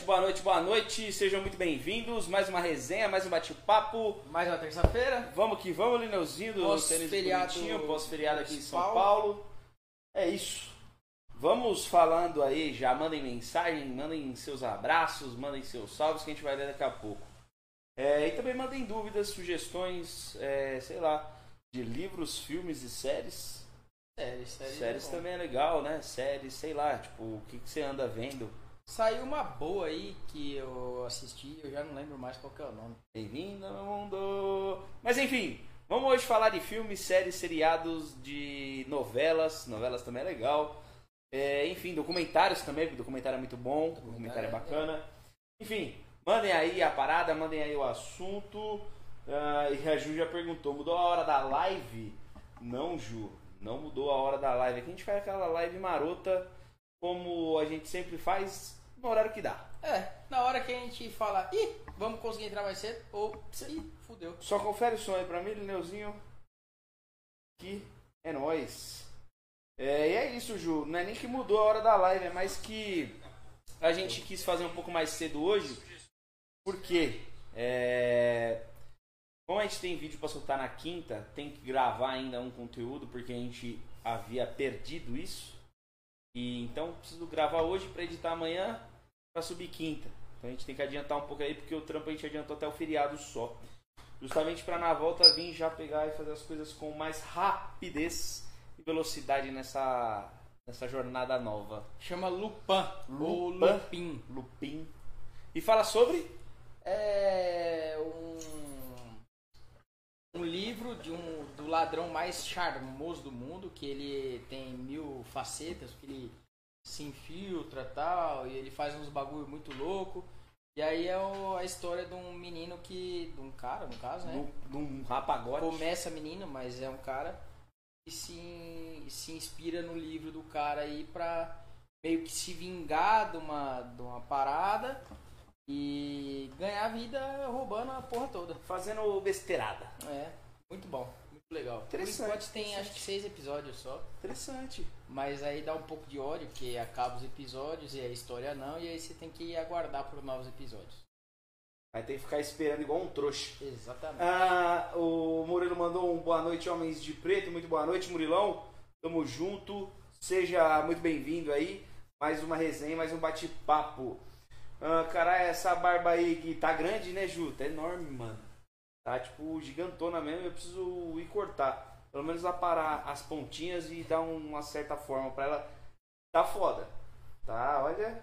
noite, boa noite, boa noite. Sejam muito bem-vindos. Mais uma resenha, mais um bate-papo. Mais uma terça-feira. Vamos que vamos, Lineuzinho do Pós-feriado Tênis pós-feriado aqui em São Paulo. Paulo. É isso. Vamos falando aí, já mandem mensagem, mandem seus abraços, mandem seus salves que a gente vai ler daqui a pouco. É, e também mandem dúvidas, sugestões, é, sei lá, de livros, filmes e séries. Séries, séries. séries é também é legal, né? Séries, sei lá, tipo, o que, que você anda vendo? Saiu uma boa aí que eu assisti, eu já não lembro mais qual que é o nome. Bem-vindo ao meu mundo. Mas enfim, vamos hoje falar de filmes, séries, seriados, de novelas. Novelas também é legal. É, enfim, documentários também, porque documentário é muito bom, documentário é bacana. Enfim, mandem aí a parada, mandem aí o assunto. Ah, e a Ju já perguntou, mudou a hora da live? Não, Ju, não mudou a hora da live. Aqui a gente faz aquela live marota, como a gente sempre faz, no horário que dá. É, na hora que a gente fala, ih, vamos conseguir entrar mais cedo, ou, ih, fudeu. Só confere o som aí pra mim, Lineuzinho. Que é nóis. É, e é isso, Ju. Não é nem que mudou a hora da live, é mais que a gente quis fazer um pouco mais cedo hoje. Porque é, como a gente tem vídeo pra soltar na quinta, tem que gravar ainda um conteúdo, porque a gente havia perdido isso. E então preciso gravar hoje pra editar amanhã pra subir quinta. Então a gente tem que adiantar um pouco aí, porque o trampo a gente adiantou até o feriado só. Justamente pra na volta vir já pegar e fazer as coisas com mais rapidez e velocidade nessa, nessa jornada nova. Chama Lupin, ou Lupin. Lupin. Lupin. E fala sobre. É um, um livro de um, do ladrão mais charmoso do mundo, que ele tem mil facetas, que ele se infiltra e tal, e ele faz uns bagulho muito louco. E aí é o- a história de um menino que. de um cara, no caso, né? No, num rapagote. Começa menino, mas é um cara que se, se inspira no livro do cara aí pra meio que se vingar de uma, de uma parada e ganhar vida roubando a porra toda. Fazendo besteirada. É, muito bom, muito legal. Por Interessante, enquanto tem acho que seis episódios só, Interessante. mas aí dá um pouco de ódio, porque acaba os episódios e a história não, e aí você tem que aguardar por novos episódios. Vai ter que ficar esperando igual um trouxa. Exatamente. Ah, o Murilo mandou um boa noite, homens de preto. Muito boa noite, Murilão. Tamo junto. Seja muito bem-vindo aí. Mais uma resenha, mais um bate-papo. Ah, caralho, essa barba aí que tá grande, né, Ju? Tá enorme, mano. Tá tipo gigantona mesmo. Eu preciso ir cortar. Pelo menos aparar as pontinhas e dar uma certa forma pra ela. Tá foda. Tá, olha.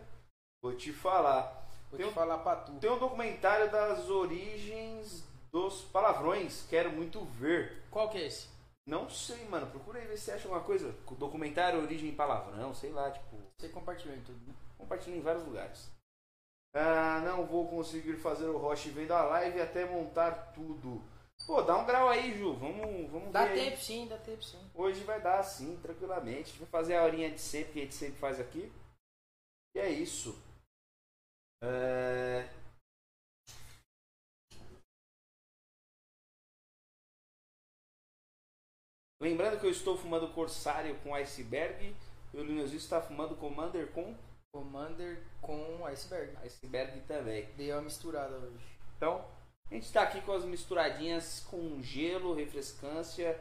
Vou te falar. Vou tem te um- falar pra tu. Tem um documentário das origens dos palavrões. Quero muito ver. Qual que é esse? Não sei, mano. Procura aí ver se você acha alguma coisa. Documentário Origem Palavrão, sei lá, tipo. Você compartilhou em tudo, né? Compartilha em vários lugares. Ah, não vou conseguir fazer o Roche vendo a live até montar tudo. Pô, dá um grau aí, Ju. Vamos, vamos Dá ver aí. tempo sim, dá tempo sim. Hoje vai dar sim, tranquilamente. Vai fazer a horinha de sempre que a gente sempre faz aqui. E é isso. É... Lembrando que eu estou fumando Corsário com Iceberg e o Lineuzinho está fumando Commander com Commander com Iceberg. Iceberg também. Dei uma misturada hoje. Então, a gente está aqui com as misturadinhas com gelo, refrescância,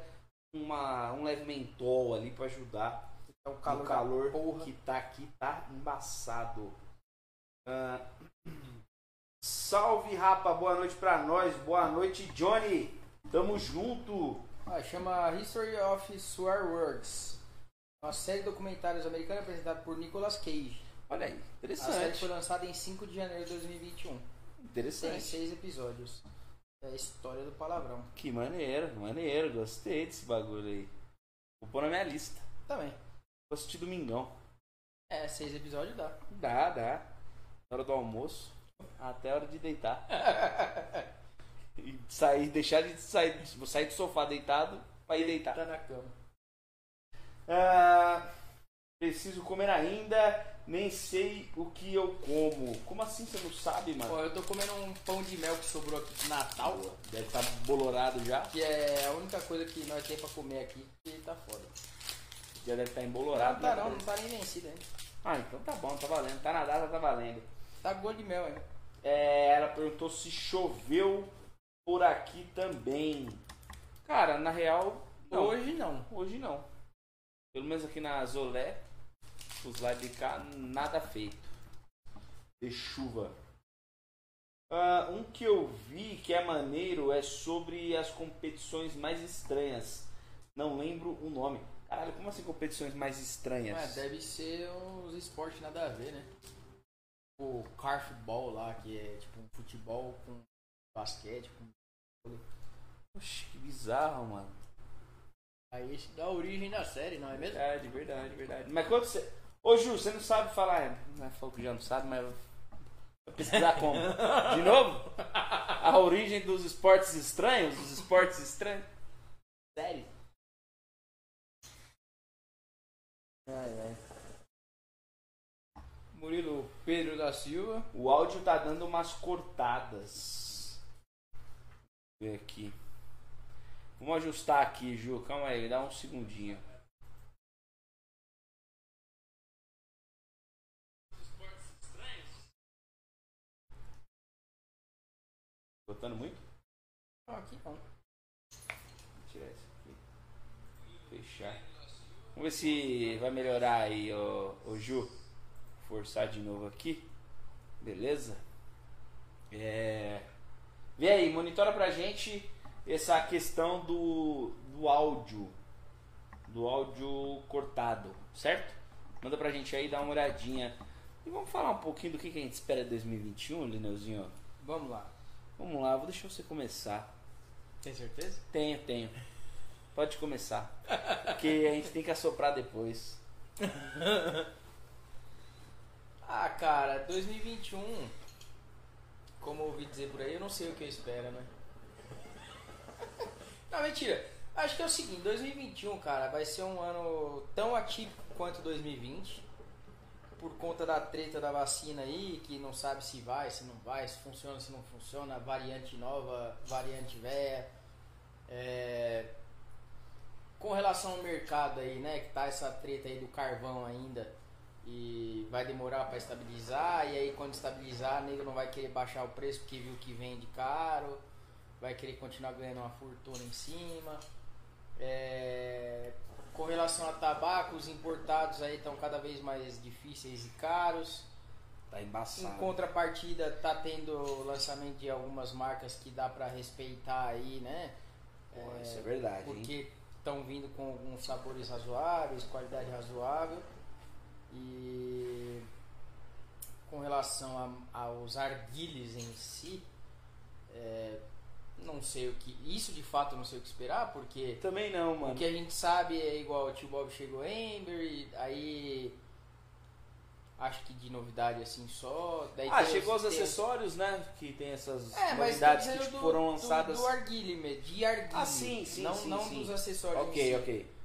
uma, um leve mentol ali para ajudar. É o O calor, calor, da porra. que tá aqui tá embaçado. Ah, salve, rapa, boa noite pra nós. Boa noite, Johnny. Tamo junto. Ah, chama History of Swear Words. Uma série de documentários americana apresentada por Nicolas Cage. Olha aí, A série interessante. foi lançada em 5 de janeiro de 2021. Tem Interessante. seis episódios. É a história do palavrão. Que maneiro, maneiro. Gostei desse bagulho aí. Vou pôr na minha lista. Também. Vou assistir domingão. É, seis episódios dá. Dá, dá. Na hora do almoço, até a hora de deitar. e sair, deixar de sair, vou sair do sofá deitado pra ir deitar. Tá na cama. Ah, preciso comer ainda, nem sei o que eu como. Como assim você não sabe, mano? eu tô comendo um pão de mel que sobrou aqui de Natal. Deve estar bolorado já. Que é a única coisa que nós temos pra comer aqui. Que tá foda. Já deve estar embolorado. Não tá né? não, não tá nem vencido ainda. Ah, então tá bom, tá valendo. Tá na data, tá valendo. tá com de mel, hein? É, ela perguntou se choveu por aqui também. Cara, na real, não. Hoje não. Hoje não. Pelo menos aqui na Zolé, os lados de cá, nada feito. De chuva. Ah, um que eu vi que é maneiro é sobre as competições mais estranhas. Não lembro o nome. Caralho, como assim competições mais estranhas? É, deve ser uns esportes nada a ver, né? O carfball lá, que é tipo um futebol com basquete, com Oxe, que bizarro, mano. Aí isso dá origem da série, não é mesmo? Verdade, verdade, verdade. Mas quando você. Ô Ju, você não sabe falar. é, Não é falou que já não sabe, mas. Vai pesquisar como? De novo? A origem dos esportes estranhos? Dos esportes estranhos? Sério? Murilo Pedro da Silva. O áudio tá dando umas cortadas. Vamos ver aqui. Vamos ajustar aqui, Ju. Calma aí, dá um segundinho. Botando muito? Não, aqui não. Vou tirar isso aqui. Fechar. Vamos ver se vai melhorar aí, ô, ô Ju. Forçar de novo aqui. Beleza? É. Vê aí, monitora pra gente essa questão do, do áudio. Do áudio cortado, certo? Manda pra gente aí, dá uma olhadinha. E vamos falar um pouquinho do que, que a gente espera de 2021, Lineuzinho? Vamos lá. Vamos lá, vou deixar você começar. Tem certeza? Tenho, tenho. Pode começar. Porque a gente tem que assoprar depois. Ah, cara, 2021, como eu ouvi dizer por aí, eu não sei o que eu espero, né? Não, mentira. Acho que é o seguinte, 2021, cara, vai ser um ano tão atípico quanto 2020. Por conta da treta da vacina aí, que não sabe se vai, se não vai, se funciona, se não funciona, variante nova, variante velha. É... Com relação ao mercado aí, né, que tá essa treta aí do carvão ainda e vai demorar para estabilizar e aí quando estabilizar, nego não vai querer baixar o preço porque viu que vende caro, vai querer continuar ganhando uma fortuna em cima. É, com relação a tabaco, os importados aí estão cada vez mais difíceis e caros. Tá embaçado. Em contrapartida, tá tendo lançamento de algumas marcas que dá para respeitar aí, né? Pô, isso é verdade? Porque estão vindo com alguns sabores razoáveis, qualidade razoável. E com relação a- aos arguilhos em si, é, não sei o que. Isso de fato eu não sei o que esperar, porque Também não, o mano. que a gente sabe é igual o tio Bob chegou Ember, e aí acho que de novidade assim só. Daí Ah, chegou os acessórios, né? Que tem essas É, novidades que tipo, do- foram do- lançadas. Do, arguile mesmo, de arguile. Ah, sim, sim, Não, sim, não sim. dos acessórios. Ok, si. ok.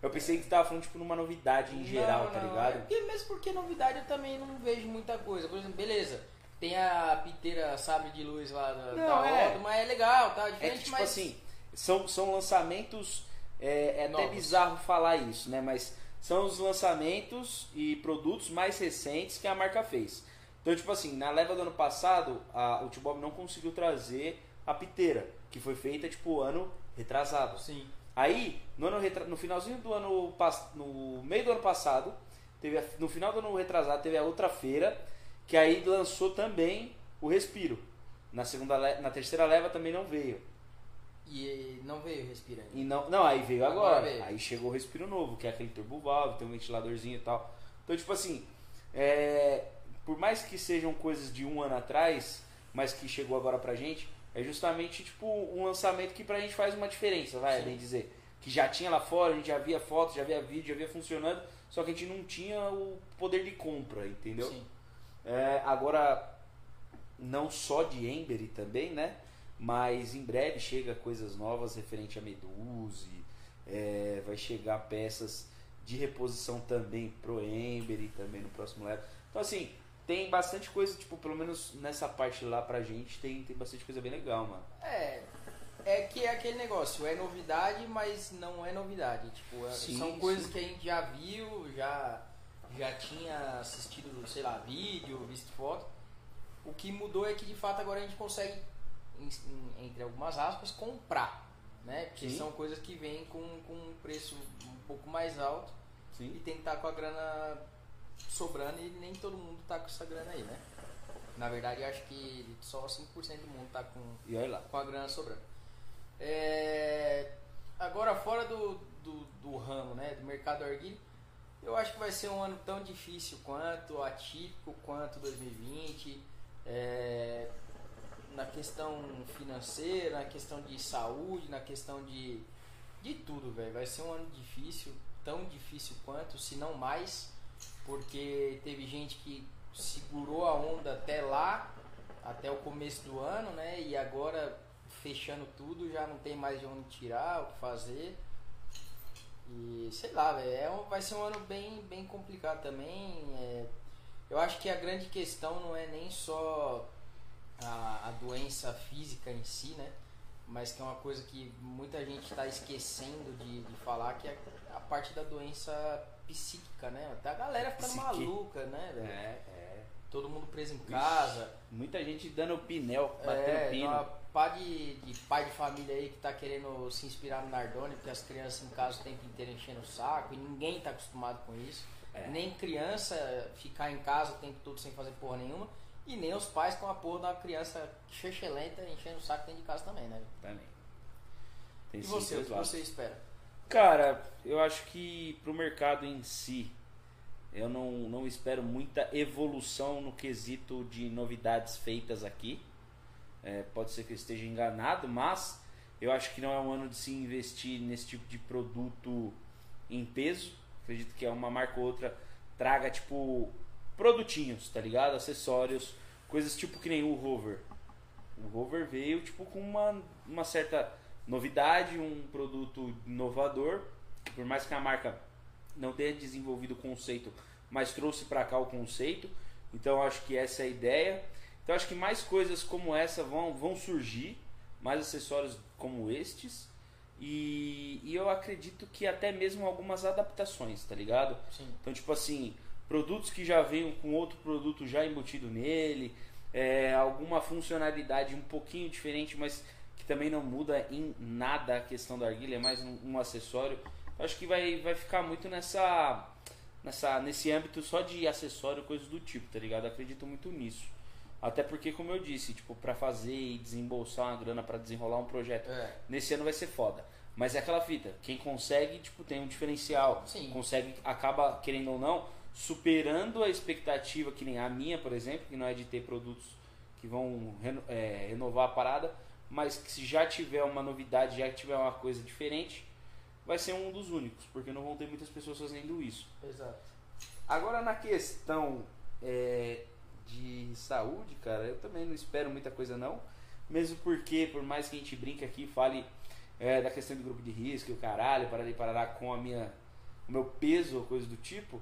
Eu pensei que tava falando tipo numa novidade em geral, Não, tá não, ligado? é porque mesmo porque novidade eu também não vejo muita coisa. Por exemplo, beleza. Tem a piteira sabre de luz lá da, Não, da é. Mas é legal, tá? É Diferente, que, tipo mas assim, são, são lançamentos. É, é até Novos. bizarro falar isso, né? Mas são os lançamentos e produtos mais recentes que a marca fez. Então, tipo assim, na leva do ano passado, a, o T-Bob não conseguiu trazer a piteira, que foi feita, tipo, ano retrasado. Sim. Aí, no, ano retra- no finalzinho do ano no meio do ano passado, teve a- no final do ano retrasado, teve a outra feira, que aí lançou também o Respiro. Na segunda na terceira leva também não veio. E não veio respirando. E não, não, aí veio agora. Agora veio. Aí chegou o Respiro novo, que é aquele turbo valve, tem um ventiladorzinho e tal. Então, tipo assim, é, por mais que sejam coisas de um ano atrás, mas que chegou agora pra gente, é justamente tipo um lançamento que pra gente faz uma diferença, vai, Sim. bem dizer. Que já tinha lá fora, a gente já via fotos, já via vídeo, já via funcionando, só que a gente não tinha o poder de compra, entendeu? Sim. É, agora, não só de Ember também, né? Mas em breve chega coisas novas referente a Meduse, é, vai chegar peças de reposição também pro Ember e também no próximo level. Então assim, tem bastante coisa, tipo, pelo menos nessa parte lá pra gente, tem, tem bastante coisa bem legal, mano. É. É que é aquele negócio, é novidade, mas não é novidade. Tipo, é- Sim, são coisas sim. que a gente já viu, já, já tinha assistido, sei lá, vídeo, visto foto. O que mudou é que de fato agora a gente consegue, entre algumas aspas, comprar. Né? Porque Sim. são coisas que vêm com, com um preço um pouco mais alto e Sim. tem que estar com a grana sobrando e nem todo mundo tá com essa grana aí, né? Na verdade, eu acho que só 5% do mundo tá com, E lá. com a grana sobrando. É, agora, fora do, do, do ramo, né, do mercado arguilho, eu acho que vai ser um ano tão difícil quanto, atípico quanto 2020. é, na questão financeira, na questão de saúde, na questão de, de tudo, velho. Vai ser um ano difícil, tão difícil quanto, se não mais, porque teve gente que segurou a onda até lá, até o começo do ano, né? E agora fechando tudo, já não tem mais de onde tirar, o que fazer. E sei lá, é um- vai ser um ano bem, bem complicado também. é, eu acho que a grande questão não é nem só a, a doença física em si, né? Mas que é uma coisa que muita gente está esquecendo de, de falar, que é a parte da doença psíquica, né? Tá a galera ficando Psique. maluca, né? É, é. Todo mundo preso em casa. Muita gente dando pinel, batendo É, pino. uma de, de pai de família aí que tá querendo se inspirar no Nardone, porque as crianças em casa o tempo inteiro enchendo o saco e ninguém tá acostumado com isso. É. Nem criança ficar em casa o tempo todo sem fazer porra nenhuma. E nem os pais com a porra da criança chechelenta enchendo o saco dentro de casa também, né? Também. Tem E você, o que você espera? Cara, eu acho que pro mercado em si, eu não, não espero muita evolução no quesito de novidades feitas aqui. É, pode ser que eu esteja enganado, mas eu acho que não é um ano de se investir nesse tipo de produto em peso. Acredito que é uma marca ou outra traga tipo produtinhos, tá ligado? Acessórios, coisas tipo que nem o Rover. O Rover veio tipo com uma, uma certa novidade, um produto inovador, por mais que a marca não tenha desenvolvido o conceito, mas trouxe para cá o conceito. Então acho que essa é a ideia. Então acho que mais coisas como essa vão, vão surgir, mais acessórios como estes. E, e eu acredito que até mesmo algumas adaptações, tá ligado? Sim. Então, tipo assim, produtos que já venham com outro produto já embutido nele, é, alguma funcionalidade um pouquinho diferente, mas que também não muda em nada a questão da argila, é mais um, um acessório. Eu acho que vai, vai ficar muito nessa, nessa, nesse âmbito só de acessório, coisas do tipo, tá ligado? Eu acredito muito nisso. Até porque, como eu disse, tipo, pra fazer e desembolsar uma grana pra desenrolar um projeto É. nesse ano vai ser foda. Mas é aquela fita, quem consegue, tipo, tem um diferencial. Sim. Consegue, acaba, querendo ou não, superando a expectativa, que nem a minha, por exemplo, que não é de ter produtos que vão reno- é, renovar a parada, mas que se já tiver uma novidade, já tiver uma coisa diferente, vai ser um dos únicos, porque não vão ter muitas pessoas fazendo isso. Exato. Agora na questão é, de saúde, cara, eu também não espero muita coisa não. Mesmo porque, por mais que a gente brinque aqui, fale é, da questão do grupo de risco, e o caralho, pararei parará com a minha, o meu peso ou coisa do tipo.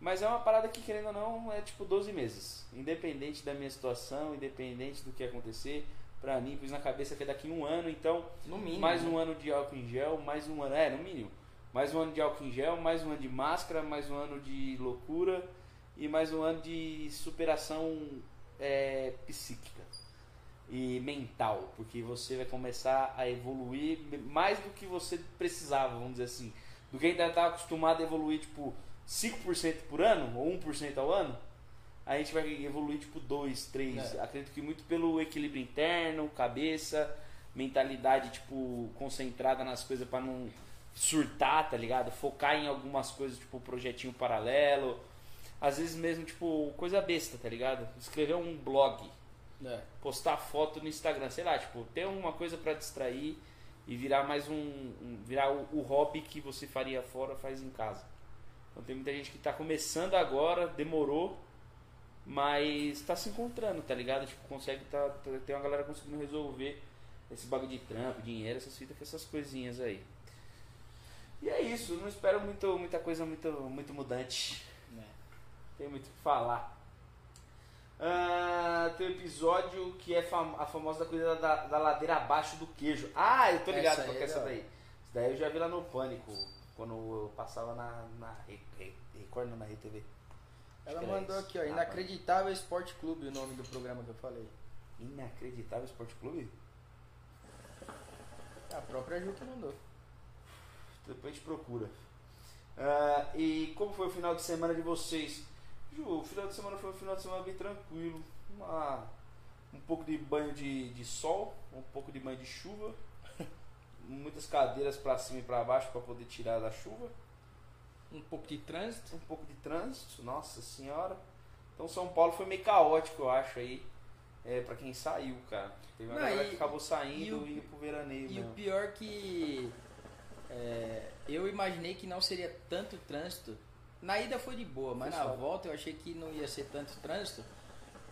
Mas é uma parada que, querendo ou não, é tipo 12 meses. Independente da minha situação, independente do que acontecer, pra mim, pus na cabeça que é daqui um ano, então No mínimo. mais né? um ano de álcool em gel, mais um ano, é, no mínimo. Mais um ano de álcool em gel, mais um ano de máscara, mais um ano de loucura e mais um ano de superação é, psíquica e mental, porque você vai começar a evoluir mais do que você precisava, vamos dizer assim. Do que ainda estava acostumado a evoluir tipo 5% por ano ou 1% ao ano, a gente vai evoluir tipo 2, 3. É. Acredito que muito pelo equilíbrio interno, cabeça, mentalidade tipo concentrada nas coisas para não surtar, tá ligado? Focar em algumas coisas, tipo projetinho paralelo. Às vezes mesmo tipo coisa besta, tá ligado? Escrever um blog, É. postar foto no Instagram, sei lá, tipo, ter uma coisa para distrair e virar mais um, um- virar o, o hobby que você faria fora, faz em casa. Então tem muita gente que tá começando agora, demorou, mas tá se encontrando, tá ligado? Tipo, consegue tá, tá- tem uma galera conseguindo resolver esse bagulho de trampo, dinheiro, essas fitas com essas coisinhas aí. E é isso, não espero muito, muita coisa muito, muito mudante. Tem muito o que falar. Ah, tem um episódio que é fam- a famosa da coisa da, da ladeira abaixo do queijo. Ah, eu tô ligado Essa que é é essa da daí. Essa daí eu já vi lá no Pânico, quando eu passava na, na Re- Re- Record, não, na RTV. Ela mandou isso. aqui, ó, Ah, Inacreditável Esporte Clube, o nome do programa que eu falei. Inacreditável Esporte Clube? A própria Ju que mandou. Depois a gente procura. Ah, e como foi o final de semana de vocês? O final de semana foi um final de semana bem tranquilo. Uma- um pouco de banho de, de sol, um pouco de banho de chuva. Muitas cadeiras pra cima e pra baixo pra poder tirar da chuva. Um pouco de trânsito. Um pouco de trânsito, nossa senhora. Então São Paulo foi meio caótico, eu acho, aí. É, pra quem saiu, cara. Teve uma Não, galera e- que acabou saindo e o- indo pro veraneio E o mesmo. pior que é, eu imaginei que não seria tanto trânsito. Na ida foi de boa, mas na volta eu achei que não ia ser tanto trânsito.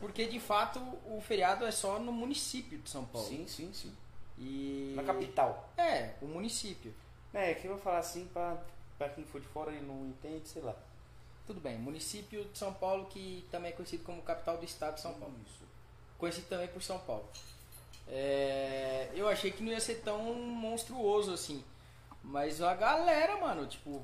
Porque de fato o feriado é só no município de São Paulo. Sim, sim, sim. E... Na capital. É, o município. É, que eu vou falar assim pra, pra quem for de fora e não entende, sei lá. Tudo bem, município de São Paulo que também é conhecido como capital do estado de São Paulo. Isso. Conhecido também por São Paulo. É, eu achei que não ia ser tão monstruoso assim. Mas a galera, mano, tipo.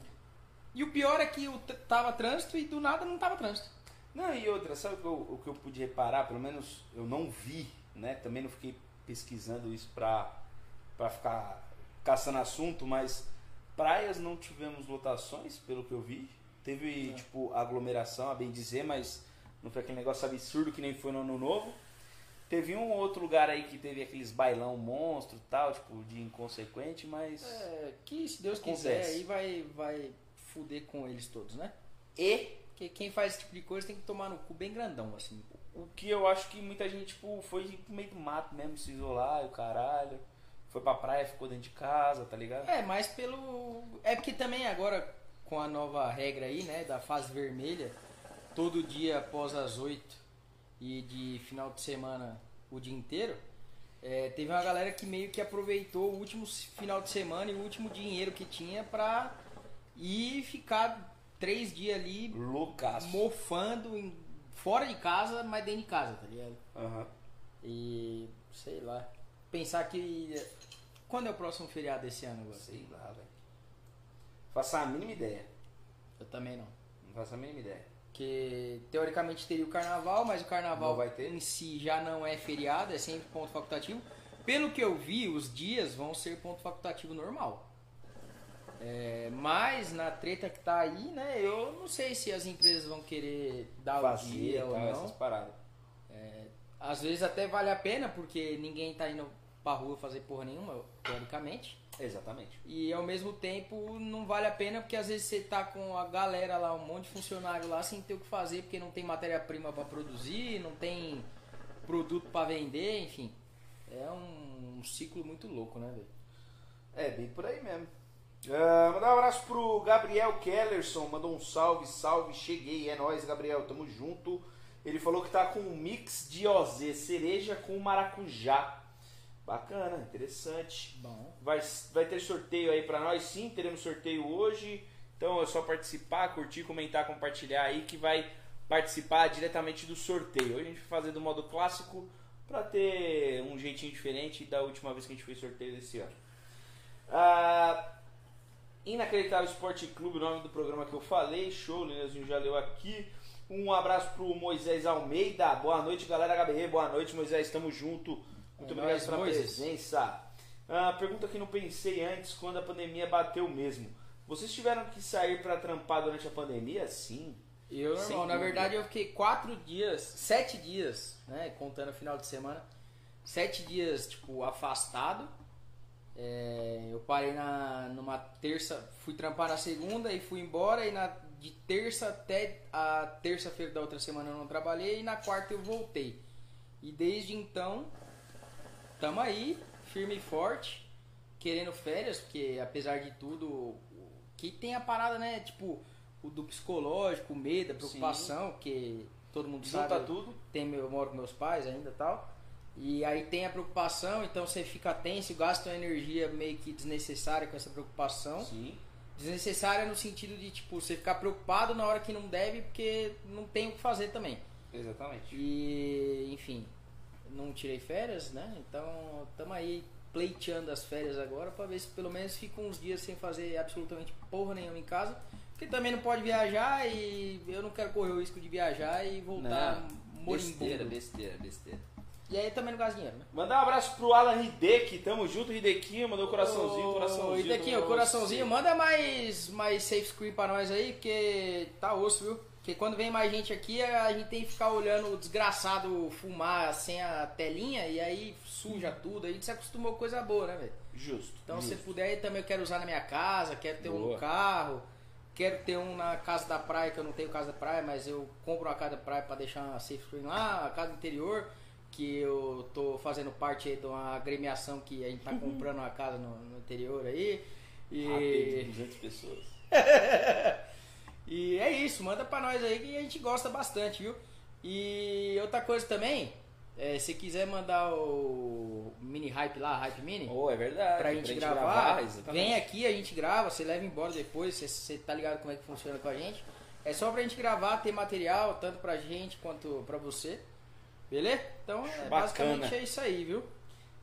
E o pior é que t- tava trânsito e do nada não tava trânsito. Não, e outra, sabe o que eu, o que eu pude reparar? Pelo menos eu não vi, né? Também não fiquei pesquisando isso pra, pra ficar caçando assunto, mas praias não tivemos lotações, pelo que eu vi. Teve, É. tipo, aglomeração, a bem dizer, mas não foi aquele negócio absurdo que nem foi no ano novo. Teve um outro lugar aí que teve aqueles bailão monstro e tal, tipo, de inconsequente, mas. É, que se Deus quiser Acontece. aí vai, vai fuder com eles todos, né? E Porque quem faz esse tipo de coisa tem que tomar no cu bem grandão, assim. O que eu acho que muita gente, tipo, foi pro meio do mato mesmo, se isolar, e o caralho. Foi pra praia, ficou dentro de casa, tá ligado? É, mas pelo. É porque também agora, com a nova regra aí, né, da fase vermelha, todo dia após as 8 e de final de semana o dia inteiro, é, teve uma galera que meio que aproveitou o último final de semana e o último dinheiro que tinha pra ir ficar três dias ali Loucaço. mofando em- fora de casa, mas dentro de casa, tá ligado? Aham. E sei lá. Pensar que. Quando é o próximo feriado desse ano agora? Sei lá, velho. Faço a mínima ideia. Eu também não. Não faço a mínima ideia. Porque teoricamente teria o carnaval, mas o carnaval Não vai ter? em si já não é feriado, é sempre ponto facultativo. Pelo que eu vi, os dias vão ser ponto facultativo normal. É, mas na treta que tá aí, né? Eu não sei se as empresas vão querer dar o Fazer dia ou não. essas paradas. Às vezes até vale a pena, porque ninguém tá indo pra rua fazer porra nenhuma, teoricamente. Exatamente. E ao mesmo tempo não vale a pena porque às vezes você tá com a galera lá, um monte de funcionário lá sem ter o que fazer porque não tem matéria-prima para produzir, não tem produto para vender, enfim. É um, um ciclo muito louco, né, velho? É, bem por aí mesmo. Ah, mandar um abraço pro Gabriel Kellerson, mandou um salve, salve, cheguei, é nóis, Gabriel, tamo junto. Ele falou que tá com um mix de OZ, cereja com maracujá. Bacana, interessante. Bom. Vai, vai ter sorteio aí pra nós, sim, teremos sorteio hoje. Então é só participar, curtir, comentar, compartilhar aí que vai participar diretamente do sorteio. Hoje a gente vai fazer do modo clássico pra ter um jeitinho diferente da última vez que a gente fez sorteio desse ano. Ah, Inacreditável Esporte Clube, o nome do programa que eu falei. Show, o Leozinho já leu aqui. Um abraço pro Moisés Almeida. Boa noite, galera HBR. Boa noite, Moisés. Tamo junto. Muito É obrigado nóis, pela Moisés. presença. Ah, pergunta que não pensei antes, quando a pandemia bateu mesmo. Vocês tiveram que sair pra trampar durante a pandemia? Sim. Eu, Sem na dúvida. verdade, eu fiquei quatro dias, sete dias, né? Contando o final de semana. Sete dias, tipo, afastado. É, eu parei na, numa terça, fui trampar na segunda e fui embora. E na, de terça até a terça-feira da outra semana eu não trabalhei. E na quarta eu voltei. E desde então, tamo aí, firme e forte, querendo férias, porque apesar de tudo, que tem a parada, né? Tipo, o do psicológico, o medo, a preocupação, que todo mundo Junta sabe. tudo. Tem eu moro com meus pais ainda e tal. E aí tem a preocupação, então você fica tenso, gasta uma energia meio que desnecessária com essa preocupação. Sim. Desnecessária no sentido de, tipo, você ficar preocupado na hora que não deve, porque não tem o que fazer também. Exatamente. E, enfim, não tirei férias, né? Então, estamos aí pleiteando as férias agora pra ver se pelo menos fica uns dias sem fazer absolutamente porra nenhuma em casa. Porque também não pode viajar e eu não quero correr o risco de viajar e voltar Não, besteira, besteira, besteira. E aí também não gasta dinheiro, né? Mandar um abraço pro Alan Hideki, tamo junto, Hidequinho, mandou coraçãozinho, coraçãozinho. E daqui, pra o coraçãozinho, manda mais, mais safe screen pra nós aí, porque tá osso, viu? Porque quando vem mais gente aqui, a gente tem que ficar olhando o desgraçado fumar sem a telinha e aí suja tudo. A gente se acostumou com coisa boa, né, velho? Justo. Então, se justo. puder aí também, eu quero usar na minha casa, quero ter um Boa. no carro, quero ter um na casa da praia, que eu não tenho casa da praia, mas eu compro uma casa da praia pra deixar uma safe screen lá, a casa do interior, que eu tô fazendo parte aí de uma agremiação que a gente tá comprando uma casa no, no interior aí. Rápido, E, 200 pessoas. e é isso, manda pra nós aí que a gente gosta bastante, viu? E outra coisa também, é, se quiser mandar o mini hype lá, hype mini, Oh, é verdade. pra gente gravar, exatamente. vem aqui, a gente grava, você leva embora depois, você, você tá ligado como é que funciona com a gente. É só pra gente gravar, ter material, tanto pra gente quanto pra você. Beleza? Então, é, Bacana. basicamente é isso aí, viu?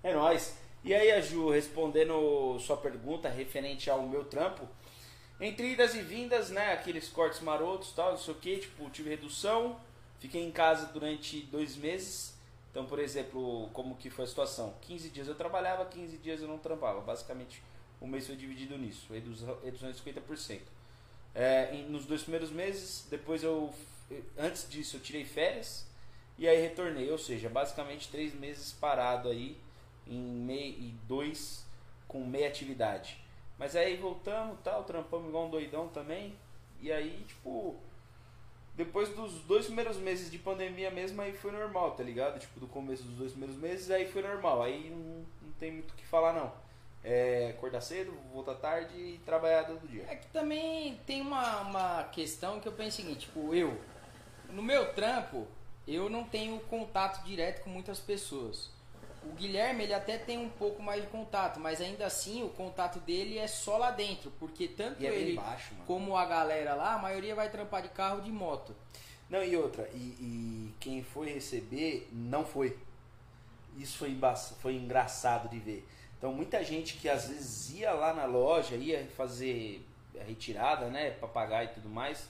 É nóis. E aí, a Ju, respondendo sua pergunta referente ao meu trampo, entre idas e vindas, né, aqueles cortes marotos tal, não sei o que, tipo, tive redução, fiquei em casa durante dois meses. Então, por exemplo, como que foi a situação? 15 dias eu trabalhava, 15 dias eu não trampava. Basicamente, o mês foi dividido nisso, redução, redução de 50%. É, nos dois primeiros meses, depois eu, antes disso, eu tirei férias e aí retornei. Ou seja, basicamente três meses parado aí em meio e dois com meia atividade. Mas aí voltamos, tal, trampamos igual um doidão também. E aí, tipo, depois dos dois primeiros meses de pandemia mesmo, aí foi normal, tá ligado? Tipo, do começo dos dois primeiros meses, aí foi normal. Aí não, não tem muito o que falar, não. É acordar cedo, voltar tarde e trabalhar todo dia. É que também tem uma, uma questão que eu penso o seguinte, tipo, eu, no meu trampo, eu não tenho contato direto com muitas pessoas. O Guilherme, ele até tem um pouco mais de contato, mas ainda assim o contato dele é só lá dentro, porque tanto é ele baixo, como a galera lá, a maioria vai trampar de carro ou de moto. Não, e outra, e, e quem foi receber não foi. Isso foi, foi engraçado de ver. Então muita gente que às vezes ia lá na loja, ia fazer a retirada, né, pra pagar e tudo mais,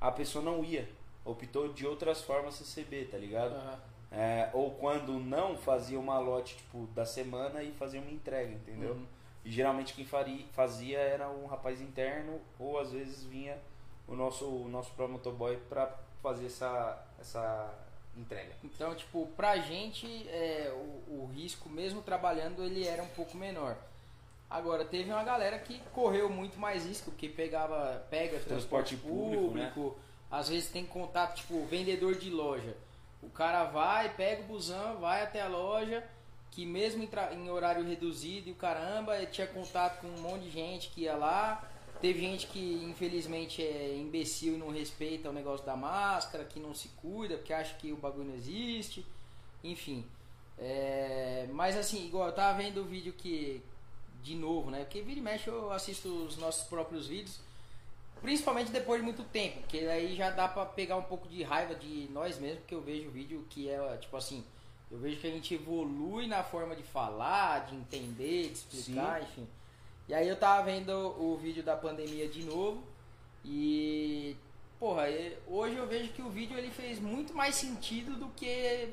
a pessoa não ia. Optou de outras formas receber, tá ligado? É, ou quando não, fazia uma lote tipo, da semana e fazia uma entrega, entendeu? Uhum. E geralmente quem faria, fazia era um rapaz interno ou às vezes vinha o nosso, o nosso próprio motoboy pra fazer essa, essa entrega. Então, tipo, pra gente, é, o, o risco, mesmo trabalhando, ele era um pouco menor. Agora, teve uma galera que correu muito mais risco, porque pegava, pega Transporte transporte, público, né? Às vezes tem contato, tipo, vendedor de loja. O cara vai, pega o busão, vai até a loja, que mesmo em, horário reduzido e o caramba, tinha contato com um monte de gente que ia lá. Teve gente que infelizmente é imbecil e não respeita o negócio da máscara, que não se cuida, porque acha que o bagulho não existe. Enfim. É, mas assim, igual eu tava vendo o vídeo que. De novo, né? Porque vira e mexe eu assisto os nossos próprios vídeos. Principalmente depois de muito tempo, porque aí já dá pra pegar um pouco de raiva de nós mesmos, que eu vejo o vídeo que é tipo assim, eu vejo que a gente evolui na forma de falar, de entender, de explicar, enfim. E aí eu tava vendo o vídeo da pandemia de novo e porra, hoje eu vejo que o vídeo ele fez muito mais sentido do que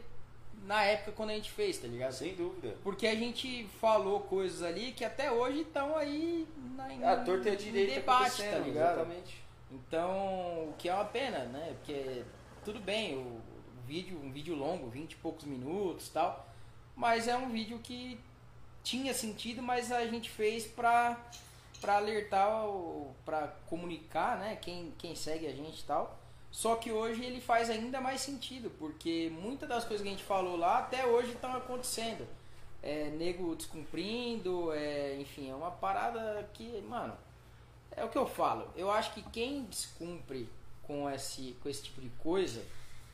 na época quando a gente fez, tá ligado? Sem dúvida. Porque a gente falou coisas ali que até hoje estão aí na, em, A torta e a em direita debate, tá ligado? exatamente. Então, o que é uma pena, né? Porque tudo bem, o, o vídeo, um vídeo longo, 20 e poucos minutos e tal, mas é um vídeo que tinha sentido, mas a gente fez pra, pra alertar, pra comunicar, né? Quem, quem segue a gente e tal. Só que hoje ele faz ainda mais sentido, porque muitas das coisas que a gente falou lá até hoje estão acontecendo. É, nego descumprindo, é, enfim, é uma parada que, mano, é o que eu falo. Eu acho que quem descumpre com esse, com esse tipo de coisa,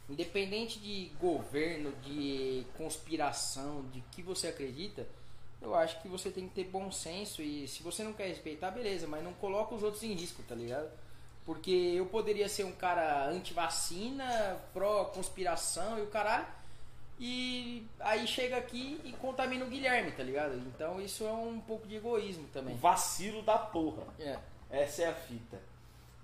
independente de governo, de conspiração, de que você acredita, eu acho que você tem que ter bom senso e se você não quer respeitar, beleza, mas não coloca os outros em risco, tá ligado? Porque eu poderia ser um cara anti-vacina, pró-conspiração e o caralho, e aí chega aqui e contamina o Guilherme, tá ligado? Então isso é um pouco de egoísmo também. Vacilo da porra. É. Essa é a fita.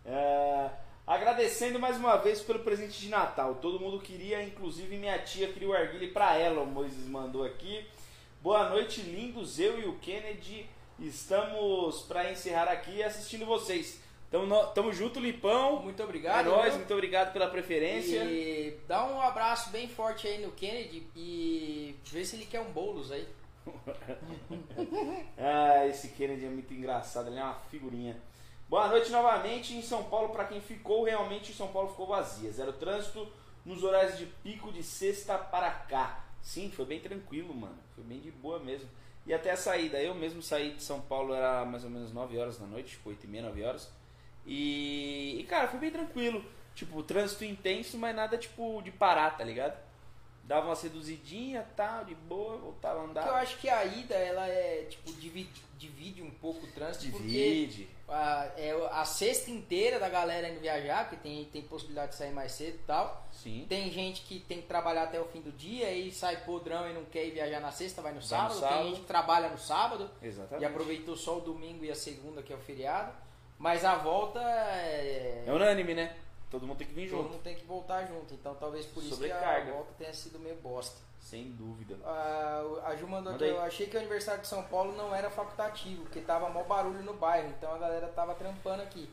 É, agradecendo mais uma vez pelo presente de Natal. Todo mundo queria, inclusive minha tia queria o arguile pra ela, o Moisés mandou aqui. Boa noite, lindos. Eu e o Kennedy estamos para encerrar aqui assistindo vocês. Tamo, no- tamo junto, Lipão. Muito É obrigado. nóis, viu? muito obrigado pela preferência. E dá um abraço bem forte aí no Kennedy e vê se ele quer um bolos aí. Ah, esse Kennedy é muito engraçado, ele é uma figurinha. Boa noite novamente em São Paulo, para quem ficou, realmente São Paulo ficou vazia. Zero trânsito nos horários de pico de sexta para cá. Sim, foi bem tranquilo, mano. Foi bem de boa mesmo. E até a saída, eu mesmo saí de São Paulo, era mais ou menos 9 horas da noite, tipo 8 e meia, 9 horas. E, e, cara, foi bem tranquilo. Tipo, trânsito intenso, mas nada tipo de parar, tá ligado? Dava uma seduzidinha, tal, de boa, voltava a andar. Eu acho que a ida, ela é, tipo, divide, divide um pouco o trânsito. Divide. a, é a sexta inteira da galera indo viajar, porque tem, tem possibilidade de sair mais cedo e tal. Sim. Tem gente que tem que trabalhar até o fim do dia e sai podrão e não quer ir viajar na sexta, vai no, no sábado. sábado. Tem gente que trabalha no sábado Exatamente. e aproveitou só o domingo e a segunda, que é o feriado. Mas a volta é. É unânime, né? Todo mundo tem que vir Todo junto. mundo tem que voltar junto. Então talvez por isso que a volta tenha sido meio bosta. Sem dúvida. A, a Ju mandou Manda aqui, aí. eu achei que o aniversário de São Paulo não era facultativo, porque tava mó barulho no bairro, então a galera tava trampando aqui.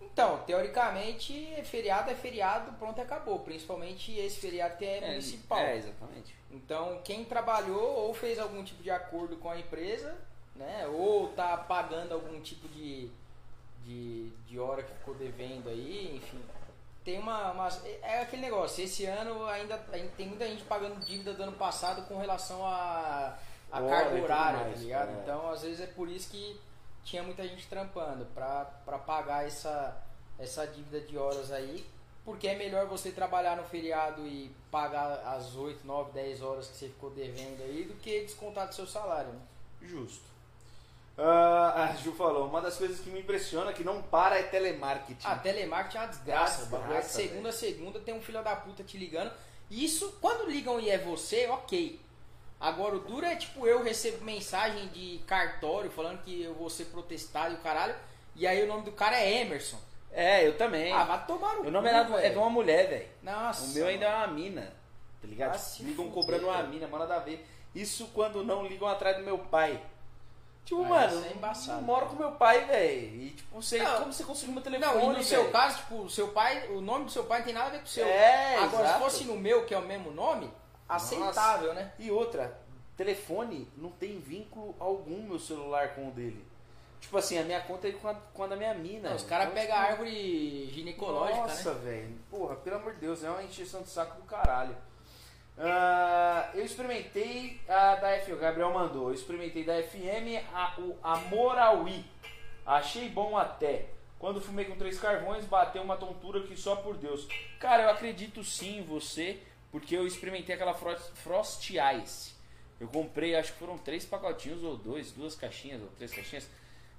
Então, teoricamente, feriado é feriado, pronto, acabou. Principalmente esse feriado que é, municipal. É, exatamente. Então, quem trabalhou ou fez algum tipo de acordo com a empresa, né? Ou tá pagando algum tipo de, de, de hora que ficou devendo aí, enfim. Tem uma, uma- É aquele negócio, esse ano ainda, tem muita gente pagando dívida do ano passado com relação a, a e carga horária, mais, tá ligado? é. Então, às vezes é por isso que tinha muita gente trampando, pra, pra pagar essa, essa dívida de horas aí. Porque é melhor você trabalhar no feriado e pagar as 8, 9, 10 horas que você ficou devendo aí do que descontar do seu salário, né? Justo. Ah, a Ju falou, uma das coisas que me impressiona que não para é telemarketing. Ah, telemarketing é uma desgraça. Desgraça, é de segunda a segunda tem um filho da puta te ligando. Isso, quando ligam e é você, ok. Agora, o duro é tipo, eu recebo mensagem de cartório falando que eu vou ser protestado e o caralho. E aí o nome do cara é Emerson. É, eu também. Ah, vai tomar no o nome cu, é de uma mulher, velho. Nossa. O meu ainda é uma mina. Tá ligado? Ah, ligam cobrando uma mina, mano, nada a ver. Isso quando não ligam atrás do meu pai. Tipo, Ah, mano, isso é embaçado, eu moro cara. com meu pai, velho. E tipo, você, Não. como você conseguiu meu telefone? Não, e no seu velho? caso, tipo, o seu pai, o nome do seu pai não tem nada a ver com o seu. É, Agora, exato. se fosse no meu, que é o mesmo nome, aceitável, né? E outra, telefone não tem vínculo algum meu celular com o dele. Tipo assim, a minha conta é com a, com a da minha mina. Não, os caras Então, pegam a tipo, árvore ginecológica, Nossa, né? velho. Porra, pelo amor de Deus, é uma encheção de saco do caralho. Ah, eu experimentei a da FM, o Gabriel mandou. Eu experimentei da FM a, o Amorauí. Achei bom até. Quando fumei com três carvões, bateu uma tontura que só por Deus. Cara, eu acredito sim em você, porque eu experimentei aquela Frost, Frost Ice. Eu comprei, acho que foram três pacotinhos ou dois, duas caixinhas ou três caixinhas.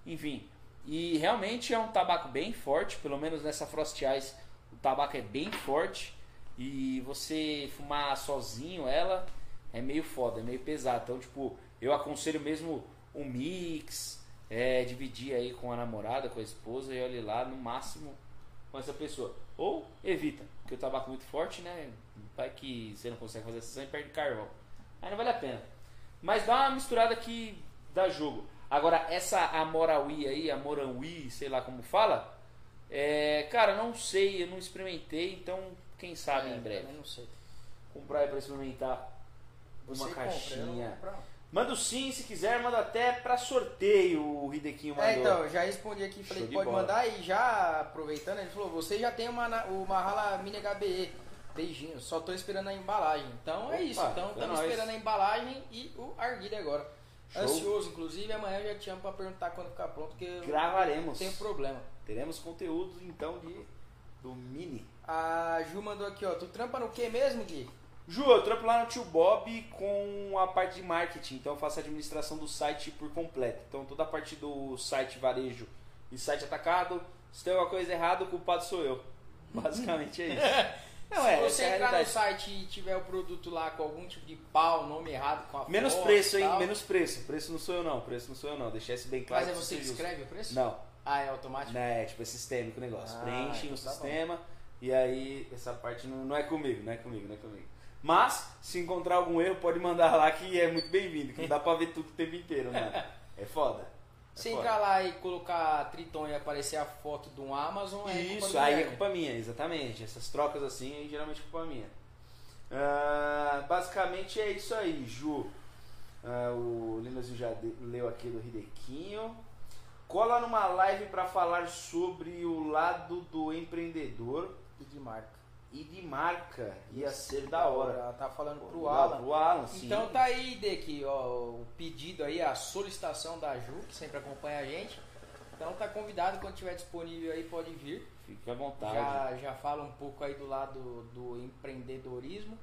Enfim, e realmente é um tabaco bem forte, pelo menos nessa Frost Ice o tabaco é bem forte. E você fumar sozinho ela é meio foda, é meio pesado. Então, tipo, eu aconselho mesmo um mix, é, dividir aí com a namorada, com a esposa e olhe lá no máximo com essa pessoa. Ou evita, porque o tabaco é muito forte, né? Vai que você não consegue fazer a sessão e perde carvão. Aí não vale a pena. Mas dá uma misturada que dá jogo. Agora, essa Amorauí aí, Amorauí, sei lá como fala, é, cara, não sei, eu não experimentei, então quem sabe É, em breve. não sei. Comprar aí pra experimentar Você uma compra, caixinha. vou comprar. Manda o sim, se quiser, manda até pra sorteio o Hidequinho mandou. É, então, já respondi aqui, falei, Show de pode bola. mandar e já aproveitando, ele falou, você já tem uma, o Mahala Mini HBE. Beijinho, só tô esperando a embalagem. Então é Opa, isso, então é estamos nóis. esperando a embalagem e o arguilho agora. Show. Ansioso, inclusive, amanhã eu já te chamo pra perguntar quando ficar pronto, porque eu Gravaremos. não tenho problema. Teremos conteúdo então de do mini. A Ju mandou aqui, ó, tu trampa no que mesmo, Gui? Ju, eu trampo lá no Tio Bob com a parte de marketing, então eu faço a administração do site por completo. Então toda a parte do site varejo e site atacado, se tem alguma coisa errada, o culpado sou eu. Basicamente é isso. Não, Se é, você é entrar no site e tiver o produto lá com algum tipo de pau, nome errado com a Menos foto preço, hein? Menos preço. Preço não sou eu não, preço não sou eu não. Deixar isso bem claro. Mas é você escreve o preço? Não. Ah, é automático? Né, tipo, é sistêmico o negócio. Ah, Preenchem então o tá sistema e aí essa parte não, não é comigo, não é comigo, não é comigo. Mas, se encontrar algum erro, pode mandar lá que é muito bem-vindo, que não dá pra ver tudo o tempo inteiro, mano. É foda. É Se foda. entrar lá e colocar Triton e aparecer a foto do Amazon, é culpa Isso, do aí é Guilherme. culpa minha, exatamente. Essas trocas assim, aí geralmente é culpa minha. Ah, basicamente é isso aí, Ju. Ah, o Linus já de- leu aqui do Ridequinho. Cola numa live para falar sobre o lado do empreendedor E de marca. e de marca. Ia ser da hora. Ela tá falando pro Pro Alan. Pro Alan, sim. Então tá aí, Deki, ó, o pedido aí, a solicitação da Ju, que sempre acompanha a gente. Então tá convidado, quando tiver disponível aí pode vir. Fique à vontade. Já, já fala um pouco aí do lado do empreendedorismo.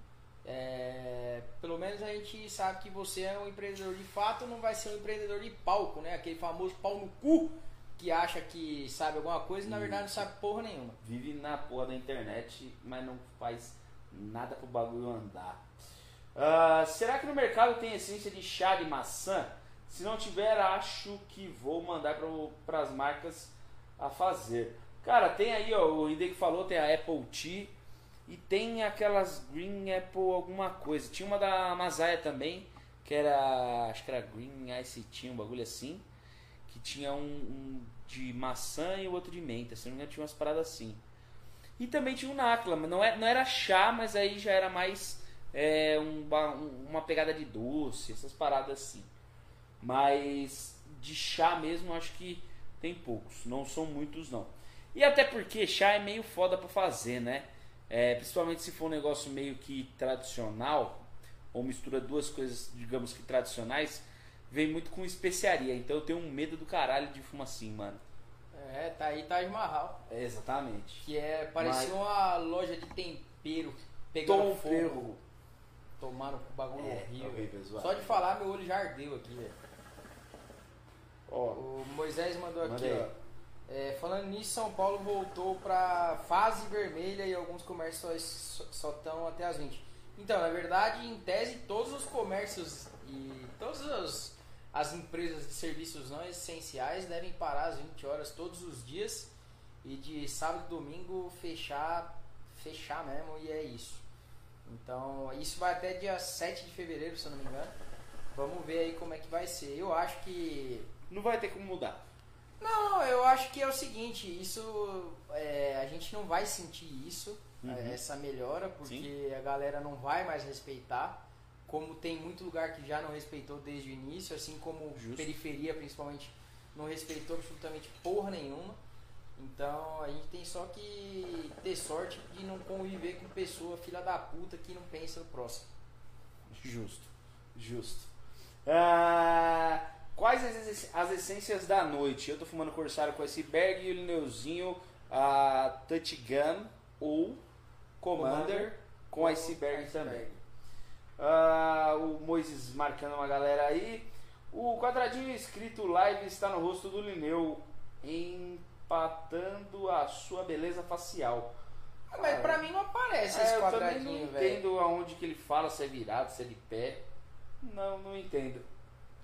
É, pelo menos a gente sabe que você é um empreendedor de fato, não vai ser um empreendedor de palco, né? Aquele famoso pau no cu que acha que sabe alguma coisa e na verdade não sabe porra nenhuma. Vive na porra da internet, mas não faz nada pro bagulho andar. Ah, será que no mercado tem essência de chá de maçã? Se não tiver, acho que vou mandar para as marcas a fazer. Cara, tem aí, ó, o Hideki falou, tem a Apple Tea e tem aquelas Green Apple alguma coisa. Tinha uma da Masaya também, que era, acho que era Green Ice Tea, um bagulho assim, que tinha um, um de maçã e o outro de menta, se não me engano tinha umas paradas assim. E também tinha um Nakla, mas não, é, não era chá, mas aí já era mais é, um ba- um- uma pegada de doce, essas paradas assim. Mas de chá mesmo acho que tem poucos, não são muitos não. E até porque chá é meio foda pra fazer, né? É, principalmente se for um negócio meio que tradicional, ou mistura duas coisas, digamos que tradicionais, vem muito com especiaria. Então eu tenho um medo do caralho de assim, mano. É, tá aí Taj Mahal, É, exatamente. que é parecia Mas- uma loja de tempero pegando Tom fogo, Ferro. tomando um bagulho É, horrível. horrível, zoado. Só de falar meu olho já ardeu aqui, velho. Ó, O Moisés mandou aqui, ó. É, falando nisso, São Paulo voltou pra fase vermelha e alguns comércios só estão até as 20. Então, na verdade, em tese, todos os comércios e todas as, as empresas de serviços não essenciais devem parar às 20 horas todos os dias e de sábado e domingo fechar, fechar mesmo e é isso. Então, isso vai até dia 7 de fevereiro, se eu não me engano. Vamos ver aí como é que vai ser. Eu acho que não vai ter como mudar. não, eu acho que é o seguinte, isso é, a gente não vai sentir isso, Uhum. é, essa melhora, porque a galera não vai mais respeitar, como tem muito lugar que já não respeitou desde o início, assim como Justo. periferia principalmente não respeitou absolutamente porra nenhuma. Então a gente tem só que ter sorte de não conviver com pessoa filha da puta que não pensa no próximo. Justo, justo. Ah, quais as, as essências da noite? Eu tô fumando Corsário com iceberg e o Lineuzinho a Touch Gun ou Commander com iceberg também. Ah, o Moises marcando uma galera aí. O quadradinho escrito live está no rosto do Lineu, empatando a sua beleza facial. Ah, Mas pra mim não aparece É, esse eu também quadradinho, não velho. entendo aonde que ele fala, se é virado, se é de pé. Não, não entendo.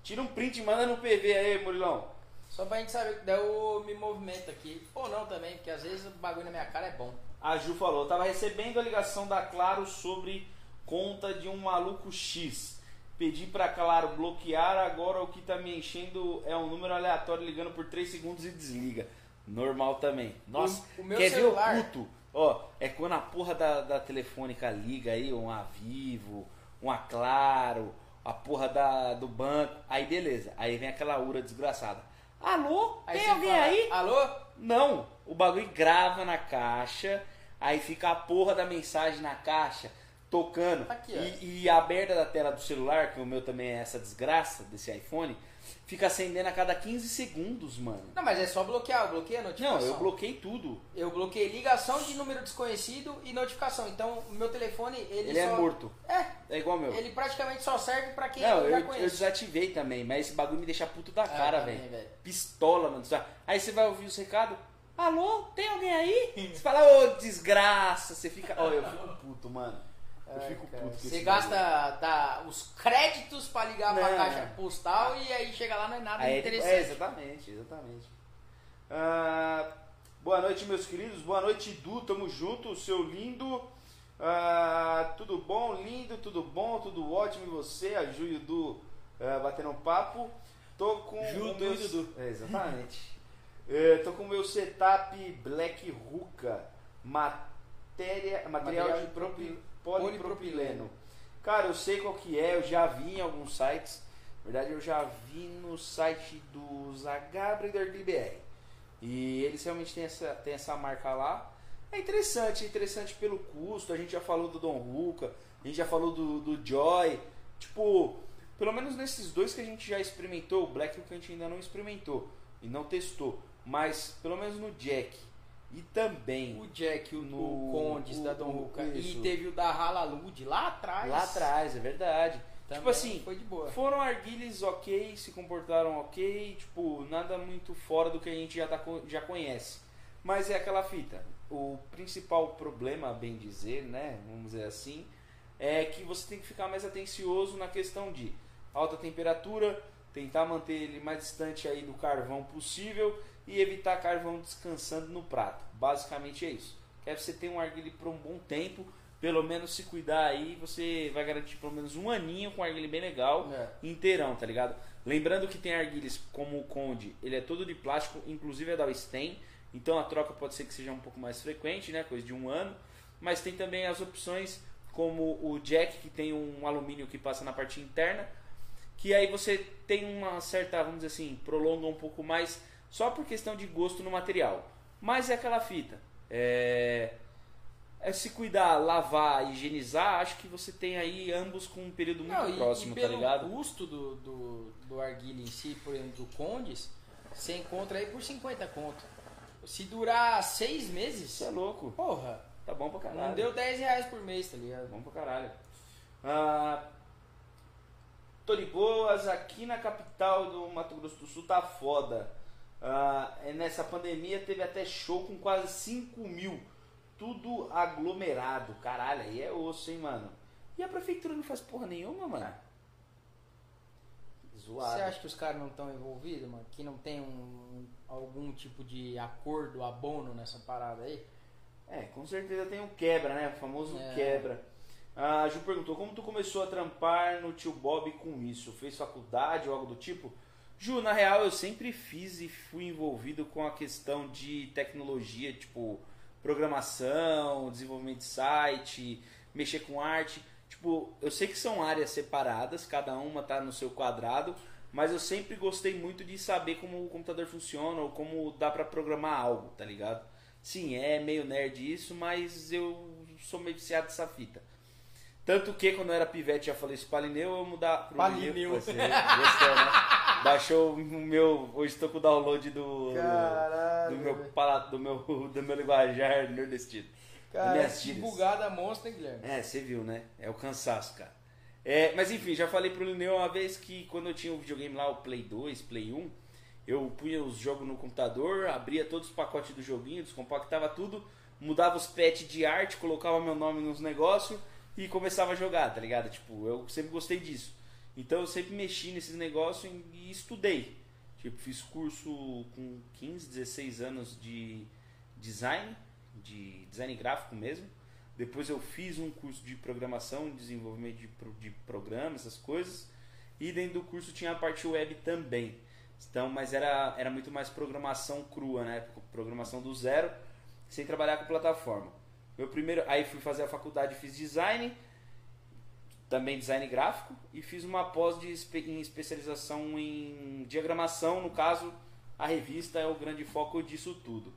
Tira um print e manda no PV aí, Murilão. Só pra gente saber, daí eu me movimento aqui. Ou não também, porque às vezes o bagulho na minha cara é bom. A Ju falou, tava recebendo a ligação da Claro sobre conta de um maluco X. Pedi pra Claro bloquear, agora o que tá me enchendo é um número aleatório ligando por 3 segundos e desliga. Normal também. Nossa, O- o meu quer celular- ver o puto? Ó, é quando a porra da, da telefônica liga aí, um a Vivo, um a Claro, a porra da, do banco. Aí beleza, aí vem aquela ura desgraçada. Alô? Aí Tem alguém fala, aí? Alô? Não, o bagulho grava na caixa, aí fica a porra da mensagem na caixa tocando. Aqui, e, e a aberta da tela do celular, que o meu também é essa desgraça desse iPhone, fica acendendo a cada 15 segundos, mano. Não, mas é só bloquear, eu bloqueei a Não, notificação. eu bloqueei tudo. Eu bloqueei ligação de número desconhecido e notificação. Então, o meu telefone, ele, Ele é só... morto. É, É igual o meu. ele praticamente só serve pra quem Não, eu eu, eu desativei também, mas esse bagulho me deixa puto da Ah, cara, velho. velho. Pistola, mano. Aí você vai ouvir os recados. Alô, tem alguém aí? Você fala, ô desgraça. Você fica. Ó, eu fico puto, mano. Eu Ai, fico puto Você gasta dá os créditos pra ligar pra Não. caixa postal e aí chega lá não é nada Aí, é, interessante. é, exatamente, exatamente. Ah, boa noite, meus queridos. Boa noite, Du. Tamo junto, seu lindo. Ah, tudo bom, lindo, tudo bom, tudo ótimo. E você, a Ju e o Du ah, batendo um papo. Tô com Ju, o meu... e Dudu. É, exatamente. É, tô com o meu setup Black Ruka. Matéria, material, Material de de propi- polipropileno. Cara, eu sei qual que é, eu já vi em alguns sites. Na verdade, eu já vi no site do Zagabra da RDBR. E eles realmente têm essa, têm essa marca lá. É interessante, é interessante pelo custo. A gente já falou do Don Ruka, a gente já falou do, do Joy. Tipo, pelo menos nesses dois que a gente já experimentou, o Black Hook a gente ainda não experimentou e não testou. Mas pelo menos no Jack e também O Jack, o, No- o Condes o- da Ruka. isso. E teve o da Halalud lá atrás. lá atrás, é verdade. Também tipo assim, foi de boa. Foram arguilhas ok, se comportaram ok, tipo, nada muito fora do que a gente já, tá, já conhece. Mas é aquela fita. O principal problema, bem dizer, né? Vamos dizer assim, é que você tem que ficar mais atencioso na questão de alta temperatura, tentar manter ele mais distante aí do carvão possível e evitar carvão descansando no prato. Basicamente é isso. Quer você ter um arguile por um bom tempo, pelo menos se cuidar aí, você vai garantir pelo menos um aninho com arguile bem legal É. inteirão, tá ligado? Lembrando que tem arguilhas como o Conde, ele é todo de plástico, inclusive é da Stem, então a troca pode ser que seja um pouco mais frequente, né? Coisa de um ano. Mas tem também as opções como o Jack, que tem um alumínio que passa na parte interna, que aí você tem uma certa, vamos dizer assim, prolonga um pouco mais, só por questão de gosto no material. Mas é aquela fita. É, é se cuidar, lavar, higienizar, acho que você tem aí ambos com um período muito Não, e- próximo, e tá pelo ligado? custo do, do, do arguile em si, por exemplo, do Condes, você encontra aí por 50 conto. Se durar seis meses, Isso é louco. porra, Tá bom pra caralho. não deu 10 reais por mês, tá Tá ligado? bom pra caralho. Ah, tô de boas, aqui na capital do Mato Grosso do Sul tá foda. Ah, é nessa pandemia teve até show com quase 5 mil. Tudo aglomerado. Caralho, aí é osso, hein, mano. E a prefeitura não faz porra nenhuma, mano? Zoado. Você acha que os caras não estão envolvidos, mano? Que não tem um, algum tipo de acordo, abono nessa parada aí? É, com certeza tem um quebra, né? O famoso É. quebra. A Ju perguntou, como tu começou a trampar no tio Bob com isso? Fez faculdade ou algo do tipo? Ju, na real eu sempre fiz e fui envolvido com a questão de tecnologia, tipo programação, desenvolvimento de site, mexer com arte. Tipo, eu sei que são áreas separadas, cada uma tá no seu quadrado, mas eu sempre gostei muito de saber como o computador funciona ou como dá pra programar algo, tá ligado? Sim, é meio nerd isso, mas eu sou meio viciado dessa fita. Tanto que quando eu era pivete, já falei isso, Palineu, eu mudar pro Palineu. Gostou, né? Baixou o meu. Hoje estou com o download do. Caralho. do meu, do meu, do meu linguajar nordestino. Cara, que bugada monstra, hein, Guilherme? É, você viu, né? É o cansaço, cara. É, mas enfim, já falei pro Lineu uma vez que quando eu tinha o videogame lá, o Play 2, Play 1, eu punha os jogos no computador, abria todos os pacotes do joguinho, descompactava tudo, mudava os patches de arte, colocava meu nome nos negócios e começava a jogar, tá ligado? Tipo, eu sempre gostei disso. Então eu sempre mexi nesses negócios e estudei. Tipo, fiz curso com 15, 16 anos de design, de design gráfico mesmo. Depois eu fiz um curso de programação, desenvolvimento de, de programas, essas coisas. E dentro do curso tinha a parte web também. Então, mas era, era muito mais programação crua, né? Programação do zero, sem trabalhar com plataforma. Meu primeiro, aí fui fazer a faculdade, fiz design, também design gráfico e fiz uma pós de em especialização em diagramação, no caso, a revista é o grande foco disso tudo.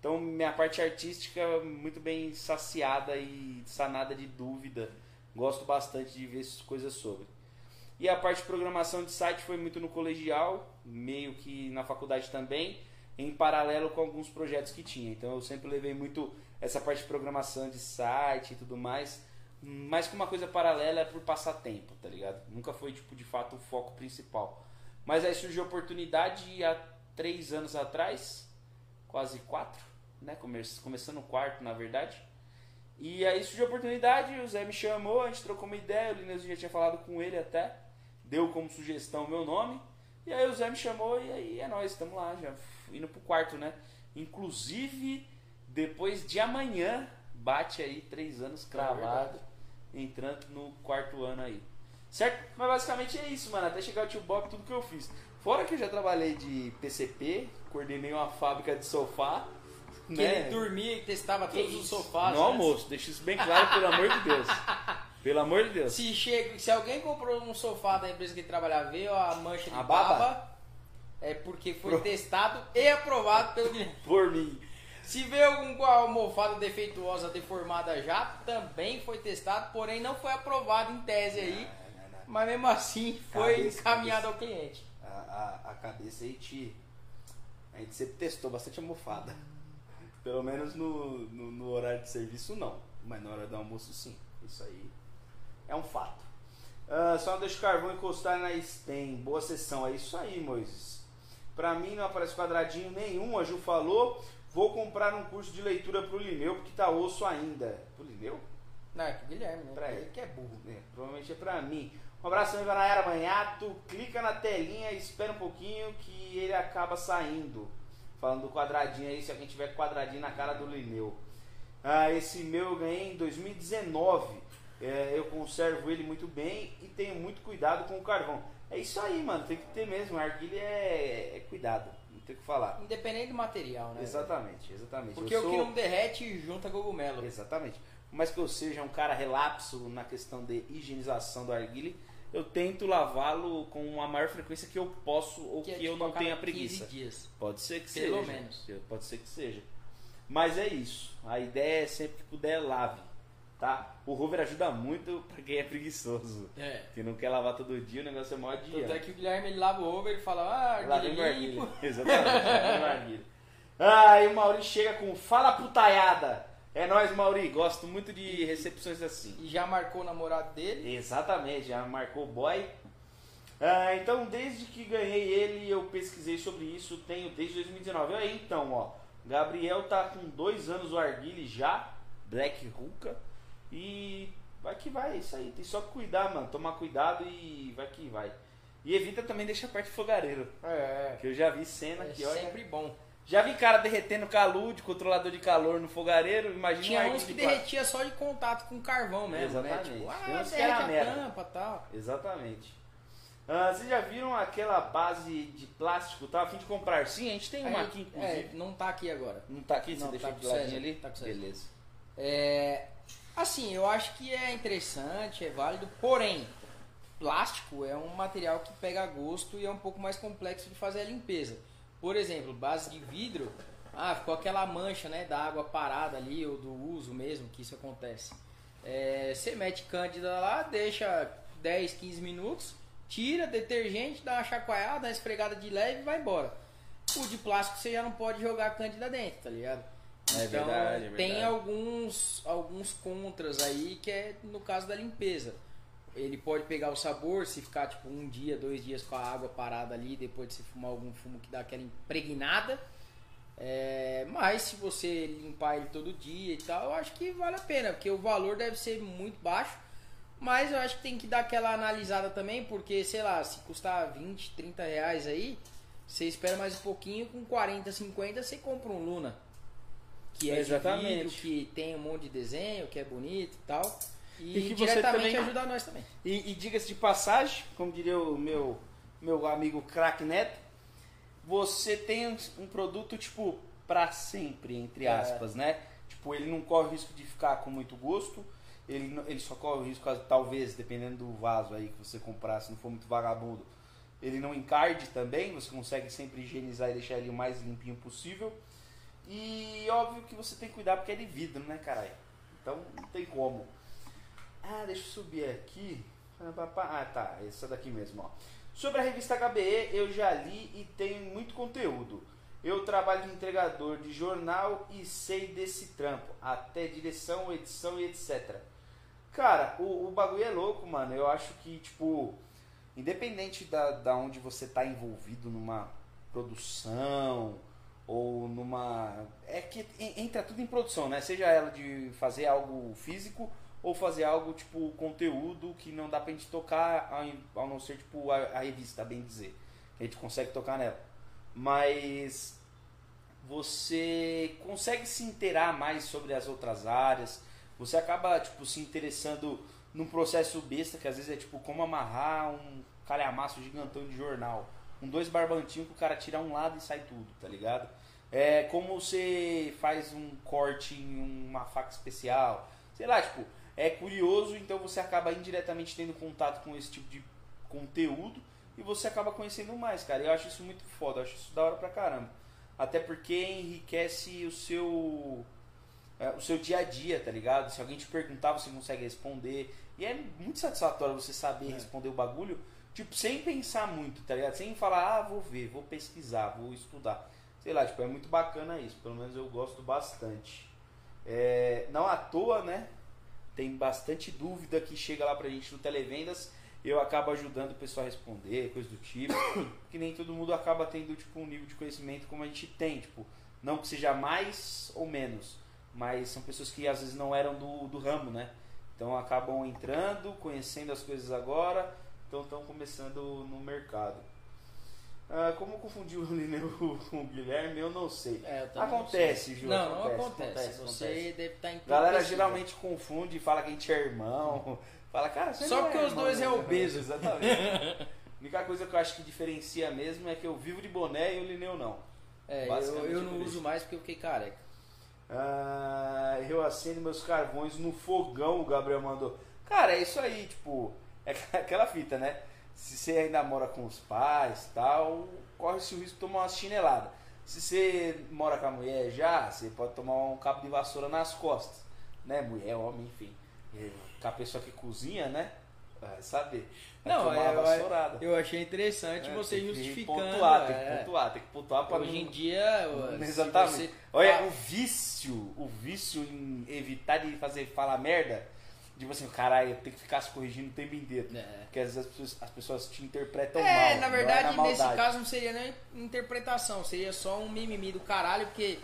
Então, minha parte artística muito bem saciada e sanada de dúvida. Gosto bastante de ver coisas sobre. E a parte de programação de site foi muito no colegial, meio que na faculdade também, em paralelo com alguns projetos que tinha. Então eu sempre levei muito essa parte de programação de site e tudo mais, mais que uma coisa paralela é por passatempo, tá ligado? Nunca foi tipo de fato o foco principal. Mas aí surgiu a oportunidade há três anos atrás, quase quatro, né? Come- Começando o quarto, na verdade. E aí surgiu a oportunidade, o Zé me chamou, a gente trocou uma ideia, o Lineuzinho já tinha falado com ele até, deu como sugestão o meu nome. E aí o Zé me chamou e aí é nóis, estamos lá, já indo pro quarto, né? Inclusive, depois de amanhã, bate aí três anos cravado, entrando no quarto ano aí. Certo? Mas basicamente é isso, mano. Até chegar o tio Bob, tudo que eu fiz. Fora que eu já trabalhei de PCP, coordenei uma fábrica de sofá. Que né? ele dormia e testava Que todos os sofás. No né? almoço, deixa isso bem claro, pelo amor de Deus. Pelo amor de Deus. Se, chega, se alguém comprou um sofá da empresa que ele trabalhava, veio a mancha de A baba, baba? é porque foi Pro- testado e aprovado pelo. Por mim. Se vê alguma almofada defeituosa, deformada já, também foi testado, porém não foi aprovado em tese aí, mas mesmo assim foi Cabeça, encaminhado ao cliente. A, a, a cabeça a gente, a gente sempre testou bastante almofada. Pelo menos no, no, no horário de serviço não. Mas na hora do almoço sim. Isso aí é um fato. Ah, só não deixa o carvão encostar na stem. Boa sessão. É isso aí, Moisés. Pra mim não aparece quadradinho nenhum, a Ju falou. Vou comprar um curso de leitura pro Lineu, porque tá osso ainda. Pro Lineu? Não, é que o Guilherme, né? Pra ele que é burro. É, provavelmente é pra mim. Um abraço também pra Nayara Manhato. Clica na telinha e espera um pouquinho que ele acaba saindo. Falando do quadradinho aí, se alguém tiver quadradinho na cara do Lineu. Ah, esse meu eu ganhei em 2019. É, eu conservo ele muito bem e tenho muito cuidado com o carvão. É isso aí, mano. Tem que ter mesmo. A argilha é, é cuidado. Tem o que falar. Independente do material, né? Exatamente, exatamente. Porque Eu o que não derrete junta cogumelo. Exatamente. Por mais que eu seja um cara relapso na questão de higienização do arguile, eu tento lavá-lo com a maior frequência que eu posso ou que, é eu tipo não tenha 15 preguiça. dias. Pode ser que Pelo seja. menos. Pode ser que seja. Mas é isso. A ideia é sempre que puder lave, tá? O rover ajuda muito pra quem é preguiçoso. É. Que não quer lavar todo dia, o negócio é mó dia. Tanto é que o Guilherme ele lava o over e fala, ah, arguilha limpo. Exatamente. Ah, e o Mauri chega com fala putaiada. É nóis, Mauri. Gosto muito de recepções assim. E já marcou o namorado dele. Exatamente, já marcou o boy. Ah, então, desde que ganhei ele, eu pesquisei sobre isso, tenho desde 2019. Aí, então, ó, Gabriel tá com dois anos o Arguile já, Black Ruka, e vai que vai, é isso aí. Tem só que cuidar, mano, tomar cuidado e vai que vai. E evita também deixar perto de fogareiro, É, que eu já vi cena é que, olha... sempre bom. Já vi cara derretendo calude, controlador de calor no fogareiro, imagina Tinha uns que quatro. derretia só de contato com carvão mesmo, Exatamente. né? Tipo, ah, Tem derrete a merda. tampa e tal. Exatamente. Ah, vocês já viram aquela base de plástico? Tá a fim de comprar? Sim, a gente tem uma Aí, aqui, inclusive. é, não tá aqui agora. Não tá aqui? Você Não, deixou tá de ladinho ali? tá com. Beleza. É, assim, eu acho que é interessante, é válido, porém, plástico é um material que pega gosto e é um pouco mais complexo de fazer a limpeza. Por exemplo, base de vidro, ah, ficou aquela mancha né, da água parada ali, ou do uso mesmo, que isso acontece. É, você mete cândida lá, deixa 10, 15 minutos, tira detergente, dá uma chacoalhada, uma esfregada de leve e vai embora. O de plástico você já não pode jogar cândida dentro, tá ligado? É então verdade, é tem verdade. alguns, alguns contras aí que é no caso da limpeza. Ele pode pegar o sabor se ficar tipo um dia, dois dias com a água parada ali, depois de você fumar algum fumo que dá aquela impregnada. É, mas se você limpar ele todo dia e tal, eu acho que vale a pena, porque o valor deve ser muito baixo. Mas eu acho que tem que dar aquela analisada também, porque, sei lá, se custar 20, 30 reais aí, você espera mais um pouquinho, com 40, 50 você compra um Luna. Que é Exatamente. de vidro, que tem um monte de desenho, que é bonito e tal. E, E que você diretamente também- ajuda nós também. E, e diga-se de passagem, como diria o meu, meu amigo Crack Neto, você tem um, produto, tipo, pra sempre, entre É. aspas, né? Tipo, ele não corre o risco de ficar com muito gosto, ele, ele só corre o risco, talvez, dependendo do vaso aí que você comprar, se não for muito vagabundo, ele não encarde também, você consegue sempre higienizar e deixar ele o mais limpinho possível. E óbvio que você tem que cuidar porque é de vidro, né, caralho? Então não tem como. Ah, deixa eu subir aqui. Ah, tá, essa daqui mesmo, ó. Sobre a revista HBE, eu já li e tenho muito conteúdo. Eu trabalho de entregador de jornal e sei desse trampo, até direção, edição e etc. Cara, o, o bagulho é louco, mano. Eu acho que, tipo, independente da, da onde você tá envolvido numa produção ou numa. É que en- entra tudo em produção, né? Seja ela de fazer algo físico ou fazer algo tipo conteúdo que não dá pra gente tocar ao, não ser tipo a, a revista, bem dizer. a gente consegue tocar nela. Mas você consegue se inteirar mais sobre as outras áreas, você acaba tipo se interessando num processo besta que às vezes é tipo como amarrar um calhamaço gigantão de jornal, um dois barbantinhos que o cara tira um lado e sai tudo, tá ligado? É como você faz um corte em uma faca especial, sei lá, tipo, é curioso, então você acaba indiretamente tendo contato com esse tipo de conteúdo e você acaba conhecendo mais, cara. Eu acho isso muito foda, eu acho isso da hora pra caramba. Até porque enriquece o seu é, o seu dia a dia, tá ligado? Se alguém te perguntar, você consegue responder. E é muito satisfatório você saber é. responder o bagulho, tipo, sem pensar muito, tá ligado? Sem falar, ah, vou ver, vou pesquisar, vou estudar. Sei lá, tipo, é muito bacana isso. Pelo menos eu gosto bastante. É, não à toa, né? Tem bastante dúvida que chega lá pra gente no Televendas eu acabo ajudando o pessoal a responder, coisa do tipo. que nem todo mundo acaba tendo tipo, um nível de conhecimento como a gente tem. Tipo, não que seja mais ou menos, mas são pessoas que às vezes não eram do, do ramo, né? Então acabam entrando, conhecendo as coisas agora, então estão começando no mercado. Ah, como confundir o Lineu com o Guilherme, eu não sei. É, eu acontece, Ju. Não, acontece, não acontece. acontece Você acontece. deve estar tá em Galera geralmente confunde e fala que a gente é irmão. Fala, cara, você Só porque é os dois é obeso. Exatamente. a única coisa que eu acho que diferencia mesmo é que eu vivo de boné e o Lineu não. É, eu, eu não uso mais porque eu fiquei careca. Ah, eu acendo meus carvões no fogão, o Gabriel mandou. Cara, é isso aí, tipo, é aquela fita, né? Se você ainda mora com os pais tal, corre-se o risco de tomar uma chinelada. Se você mora com a mulher já, você pode tomar um cabo de vassoura nas costas, né? Mulher, homem, enfim. Com a pessoa que cozinha, né? Vai saber. Não, é, eu, eu achei interessante é, você justificando. Pontuar, é. Tem que pontuar, tem que pontuar para Hoje não... em dia. Exatamente. Você... Olha, o vício, o vício em evitar de fazer falar merda, de você, caralho, tem que ficar se corrigindo o tempo inteiro. É. Porque às vezes as pessoas, as pessoas te interpretam é, mal. É, na verdade, nesse caso não seria nem interpretação, seria só um mimimi do caralho, porque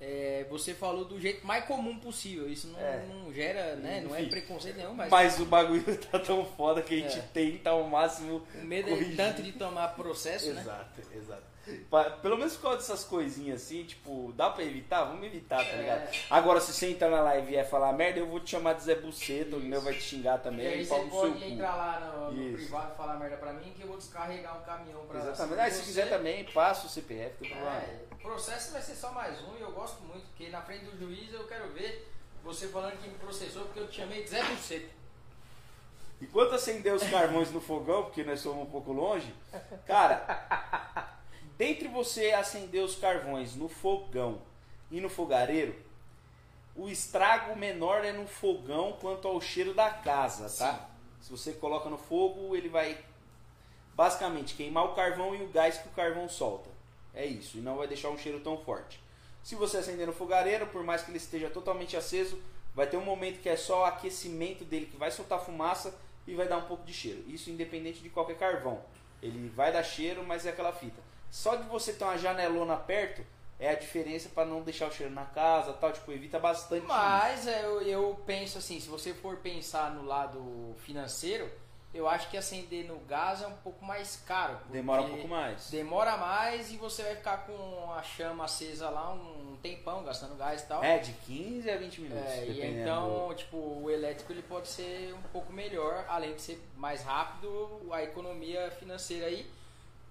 é, você falou do jeito mais comum possível. Isso não, é. não gera, né? Enfim, não é preconceito nenhum, mas. Mas o bagulho tá tão foda que a gente é. tenta ao máximo. O medo é tanto de tomar processo, exato, né? Exato, exato. Pelo menos por causa dessas coisinhas assim, tipo, dá pra evitar? Vamos evitar, tá é. ligado? Agora, se você entrar na live e vier falar merda, eu vou te chamar de Zé Buceta, o meu vai te xingar também. E aí você pode entrar lá no, no privado e falar merda pra mim que eu vou descarregar um caminhão pra Exatamente. Ah, se quiser também, passa o CPF, tem problema. É, o processo vai ser só mais um e eu gosto muito, porque na frente do juiz eu quero ver você falando que me processou porque eu te chamei de Zé Buceta. Enquanto acender os carvões no fogão, porque nós somos um pouco longe, cara, dentre você acender os carvões no fogão e no fogareiro, o estrago menor é no fogão quanto ao cheiro da casa, tá? Sim. Se você coloca no fogo, ele vai basicamente queimar o carvão e o gás que o carvão solta. É isso, e não vai deixar um cheiro tão forte. Se você acender no fogareiro, por mais que ele esteja totalmente aceso, vai ter um momento que é só o aquecimento dele que vai soltar fumaça e vai dar um pouco de cheiro. Isso independente de qualquer carvão. Ele vai dar cheiro, mas é aquela fita. Só de você ter uma janelona perto é a diferença para não deixar o cheiro na casa, tal, tipo, evita bastante. Mas eu, eu penso assim, se você for pensar no lado financeiro, eu acho que acender no gás é um pouco mais caro. Demora um pouco mais. Demora mais e você vai ficar com a chama acesa lá um tempão, gastando gás e tal. É, de 15 a 20 minutos. É, e então, tipo, o elétrico ele pode ser um pouco melhor, além de ser mais rápido, a economia financeira aí.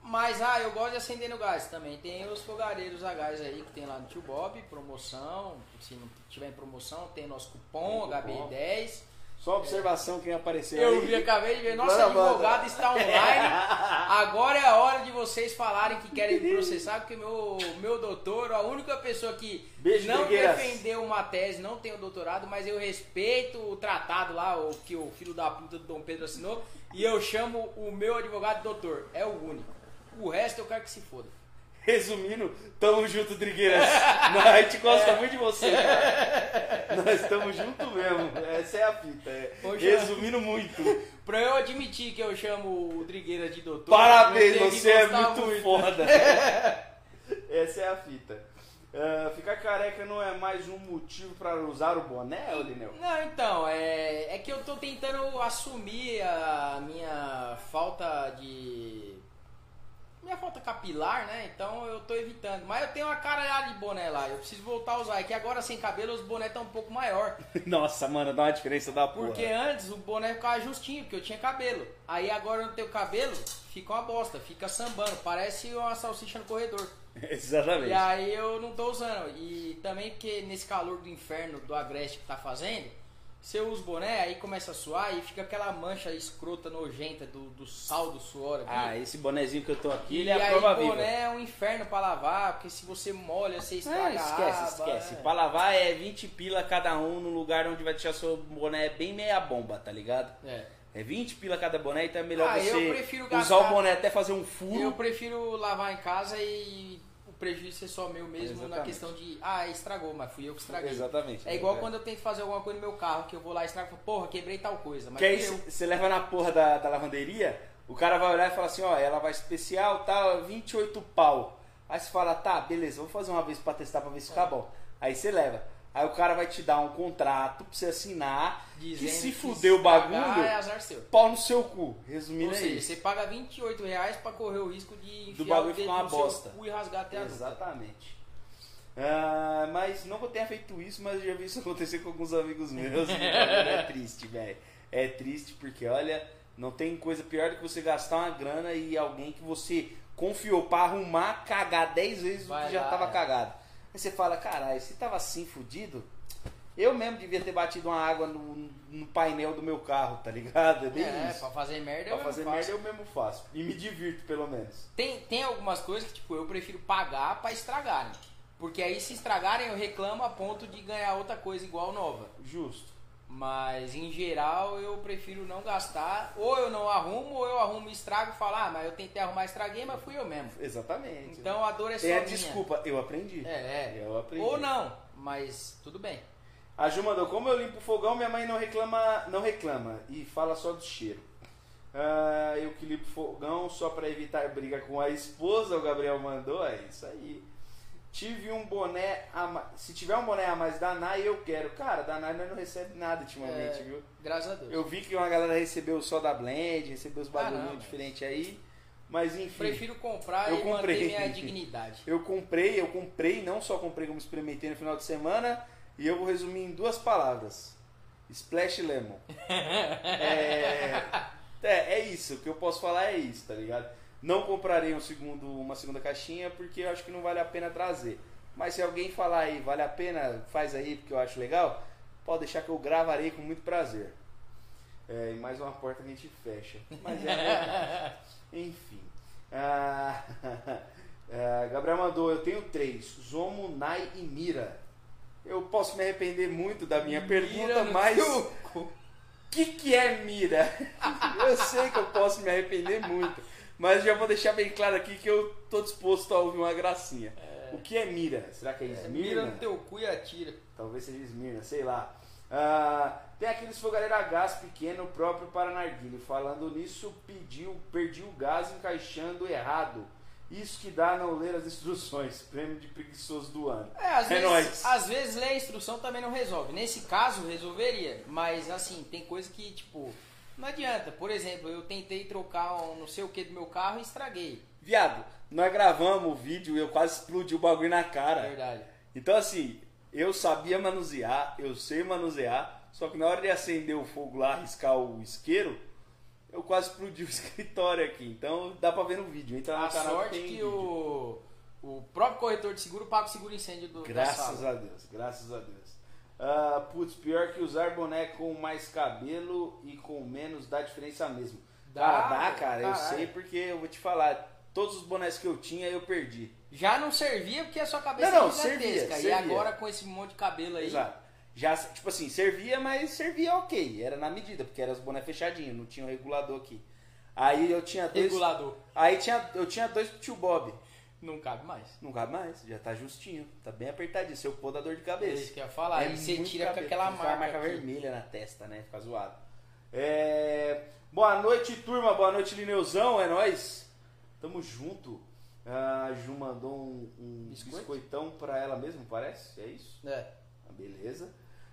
Mas, ah, eu gosto de acender no gás também. Tem os fogareiros a gás aí que tem lá no Tio Bob, promoção. Se não tiver em promoção, tem nosso cupom, HB10. Só observação quem apareceu Eu aí. vi, acabei de ver. Nosso advogado está online. Agora é a hora de vocês falarem que querem me processar, porque meu, meu doutor, a única pessoa que Beijo, não defendeu uma tese, não tem o doutorado, mas eu respeito o tratado lá, o que o filho da puta do Dom Pedro assinou, e eu chamo o meu advogado doutor. É o único. O resto eu quero que se foda. Resumindo, tamo junto, Drigueiras. a gente gosta é. muito de você, cara. Nós estamos junto mesmo. Essa é a fita. É. Resumindo muito. Pra eu admitir que eu chamo o Drigueiras de doutor. Parabéns, você é muito, muito, foda. Essa é a fita. Uh, ficar careca não é mais um motivo para usar o boné, Lineu? Não, então, é, é que eu tô tentando assumir a minha falta de minha falta capilar, né? Então eu tô evitando. Mas eu tenho uma caralhada de boné lá. Eu preciso voltar a usar. É que agora sem cabelo os bonés estão um pouco maior. Nossa, mano, dá uma diferença da porra. Porque antes o boné ficava justinho, porque eu tinha cabelo. Aí agora eu não tenho cabelo, fica uma bosta, fica sambando. Parece uma salsicha no corredor. Exatamente. E aí eu não tô usando. E também porque nesse calor do inferno do agreste que tá fazendo, você usa o boné, aí começa a suar e fica aquela mancha escrota, nojenta do, do sal do suor aqui. Ah, esse bonezinho que eu tô aqui, ele é a aí prova o viva. boné é um inferno pra lavar, porque se você molha, você Ah, estraga a esquece, esquece. é. Pra lavar é 20 pila cada um no lugar onde vai deixar seu boné bem meia bomba, tá ligado? É. É 20 pila cada boné, então é melhor Ah, eu você prefiro usar o boné até fazer um furo. Eu prefiro lavar em casa e o prejuízo ser só meu mesmo na questão de, ah, estragou, mas fui eu que estraguei. Exatamente. É igual quando eu tento fazer alguma coisa no meu carro, que eu vou lá e estrago, falo, porra, quebrei tal coisa. Mas Que aí você leva na porra da, da lavanderia, o cara vai olhar e fala assim, ó, ela vai especial, tal, 28 pau. Aí você fala, tá, beleza, vou fazer uma vez pra testar pra ver se É. fica bom. Aí você leva. Aí o cara vai te dar um contrato pra você assinar, que Dizendo se que fuder o estragar bagulho, É azar seu. pau no seu cu. Resumindo Ou é seja, isso. você paga 28 reais pra correr o risco de enfiar bagulho o ficar uma bosta. e rasgar até. Exatamente. Ah, mas não que eu tenha feito isso, mas eu já vi isso acontecer com alguns amigos meus. é triste, velho. É triste porque, olha, não tem coisa pior do que você gastar uma grana e alguém que você confiou pra arrumar cagar 10 vezes o que já lá, tava é. cagado. Aí você fala, caralho, se tava assim fudido, eu mesmo devia ter batido uma água no, no painel do meu carro, tá ligado? É bem É, isso. pra fazer merda Pra eu fazer faço. merda eu mesmo faço. E me divirto, pelo menos. Tem, tem algumas coisas que, tipo, eu prefiro pagar pra estragarem. Porque aí se estragarem eu reclamo a ponto de ganhar outra coisa igual nova. Justo. Mas em geral eu prefiro não gastar. Ou eu não arrumo, ou eu arrumo e estrago e falo, ah, mas eu tentei arrumar e estraguei, mas fui eu mesmo. Exatamente. Então a dor é só Tem a desculpa, eu aprendi. É, é. Eu aprendi. Ou não, mas tudo bem. A Ju mandou, como eu limpo o fogão, minha mãe não reclama, não reclama e fala só do cheiro. Ah, eu que limpo o fogão só pra evitar briga com a esposa, o Gabriel mandou, é isso aí. Tive um boné a mais. Se tiver um boné a mais da Nai, eu quero. Cara, da Nai nós não recebe nada ultimamente, É, viu? Graças a Deus. Eu vi que uma galera recebeu só da Blend, recebeu os bagulhinhos diferentes aí. Mas enfim. Prefiro comprar Eu e comprei. minha dignidade. Eu comprei, eu comprei, não só comprei como experimentei no final de semana, e eu vou resumir em duas palavras. Splash Lemon. é, é, é isso, o que eu posso falar é isso, tá ligado? Não comprarei um segundo, uma segunda caixinha porque eu acho que não vale a pena trazer. Mas se alguém falar aí, vale a pena, faz aí porque eu acho legal, pode deixar que eu gravarei com muito prazer. É, e mais uma porta que a gente fecha. Mas é, enfim. Ah, ah, Gabriel mandou, eu tenho três: Zomo, Nai e Mira. Eu posso me arrepender muito da minha pergunta, Mira no mas o que, que é Mira? eu sei que eu posso me arrepender muito, mas já vou deixar bem claro aqui que eu tô disposto a ouvir uma gracinha. O que é Mira? Será que é É, Esmirna? mira no teu cu e atira. Talvez seja Esmirna, sei lá. Ah, tem aqueles fogareiro a gás pequeno próprio para narguilho. Falando nisso, pediu, perdi o gás encaixando errado. Isso que dá não ler as instruções. Prêmio de preguiçoso do ano. É, às, É vezes, nóis. às vezes ler a instrução também não resolve. Nesse caso, resolveria. Mas assim, tem coisa que, tipo, não adianta. Por exemplo, eu tentei trocar um não sei o que do meu carro e estraguei. Viado, nós gravamos o vídeo e eu quase explodi o bagulho na cara. Verdade. Então assim, eu sabia manusear, eu sei manusear, só que na hora de acender o fogo lá, riscar o isqueiro, eu quase explodi o escritório aqui. Então dá pra ver no vídeo. Entra no A sorte que vídeo. o, o próprio corretor de seguro paga o seguro incêndio do, Graças a Deus, graças a Deus. Ah, putz, pior que usar boné com mais cabelo e com menos dá diferença mesmo. Dá, cara, dá, cara, eu caralho. sei porque eu vou te falar. Todos os bonés que eu tinha eu perdi. Já não servia porque a sua cabeça Não, não, é gigantesca. servia, E servia. agora com esse monte de cabelo aí. Exato. Já, tipo assim, servia, mas servia ok. Era na medida, porque eram os bonés fechadinhos, não tinha um regulador aqui. Aí eu tinha dois. Regulador. Aí tinha, eu tinha dois pro tio Bob. Não cabe mais. Não cabe mais, já tá justinho. Tá bem apertadinho. Seu pô dá dor de É cabeça. isso que eu ia falar. e você tira com aquela marca. marca aqui. vermelha na testa, né? Fica zoado. É, Boa noite, turma. Boa noite, Lineuzão. É nóis. Tamo junto. A Ju mandou um, um Biscoito? biscoitão pra ela mesmo, parece? É isso? É. Ah, Beleza.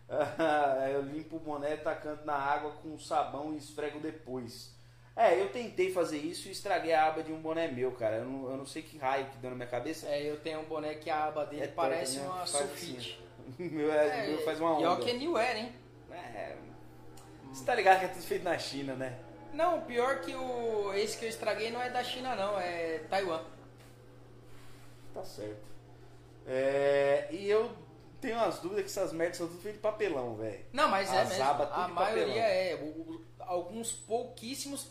Ah, eu limpo o boné tacando na água com sabão e esfrego depois. É, eu tentei fazer isso e estraguei a aba de um boné meu, cara. Eu não, eu não sei que raio que deu na minha cabeça. É, eu tenho um boné que a aba dele É parece torta, né? uma sulfite. O meu, é, o meu faz uma E ó onda. que é New Era, hein? É, você tá ligado que é tudo feito na China, né? Não, pior que o esse que eu estraguei não é da China não, é Taiwan. Tá certo. É, e eu tenho umas dúvidas que essas merdas são tudo feitas de papelão, velho. Não, mas é As mesmo. abas tudo A maioria papelão. é. O- o- alguns pouquíssimos,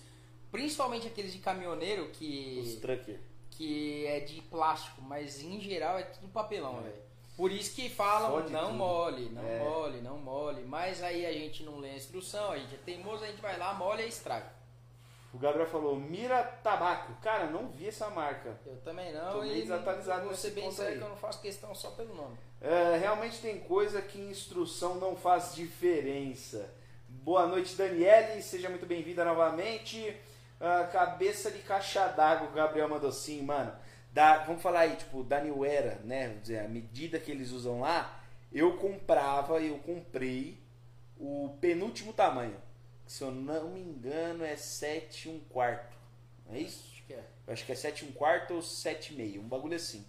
principalmente aqueles de caminhoneiro Os que, trucker. que é de plástico, mas em geral é tudo papelão, É. velho. Por isso que falam Fode não tudo. mole, não É. mole, não mole. Mas aí a gente não lê a instrução, a gente é teimoso, a gente vai lá, molha e estraga. O Gabriel falou, Mira Tabaco. Cara, não vi essa marca. Eu também não, Tô meio e desatualizado vou ser bem sério que eu não faço questão só pelo nome. É, realmente tem coisa que instrução não faz diferença. Boa noite, Daniele. Seja muito bem-vinda novamente. Ah, cabeça de caixa d'água, o Gabriel mandou sim, mano. Da, vamos falar aí, tipo, da New Era, né? Dizer, a medida que eles usam lá, eu comprava, eu comprei o penúltimo tamanho. Que, se eu não me engano, é 7 um quarto. Não é isso? Acho que é. Eu acho que é 7 um quarto ou 7 e meio, um bagulho assim.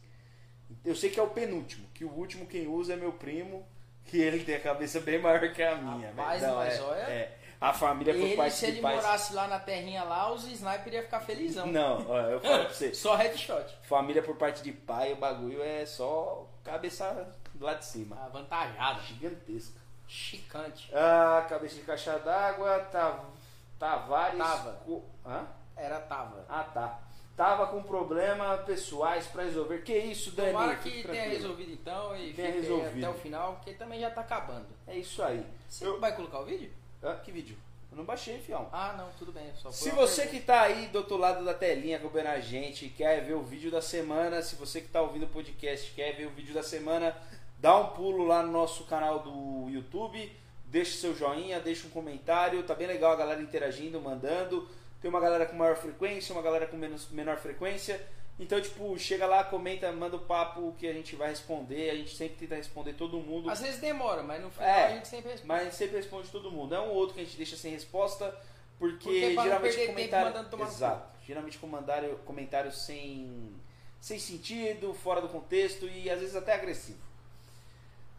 Eu sei que é o penúltimo, que o último quem usa é meu primo, que ele tem a cabeça bem maior que a minha. Rapaz, mas é, olha- é. A família por Ele, parte se ele pais. morasse lá na terrinha lá, os sniper ia ficar felizão. Não, eu falo pra você. Só headshot. Família por parte de pai, o bagulho é só cabeça lá de cima. Avantajada. Gigantesca. Chicante. Ah, cabeça de caixa d'água, tá, Tavares. Tava. Co- Hã? Era tava. Ah, tá. Tava com problemas pessoais pra resolver. Que isso, Dani? Tomara que tranquilo. tenha resolvido então e Tenha resolvido. até o final, porque também já tá acabando. É isso aí. Você Eu- vai colocar o vídeo? Ah, que vídeo? Eu não baixei, fião. Ah, não, tudo bem. Se você que pergunta. tá aí do outro lado da telinha acompanhando a gente, quer ver o vídeo da semana, se você que tá ouvindo o podcast quer ver o vídeo da semana, dá um pulo lá no nosso canal do YouTube, deixa seu joinha, deixa um comentário, tá bem legal a galera interagindo, mandando. Tem uma galera com maior frequência, uma galera com menos, menor frequência. Então, tipo, chega lá, comenta, manda o papo que a gente vai responder. A gente sempre tenta responder todo mundo. Às vezes demora, mas no final É, a gente sempre responde. Mas a gente sempre responde todo mundo. É um ou outro que a gente deixa sem resposta, porque, Porque geralmente comentário. Exato. Geralmente comentário, comentário sem, sem sentido, fora do contexto e às vezes até agressivo.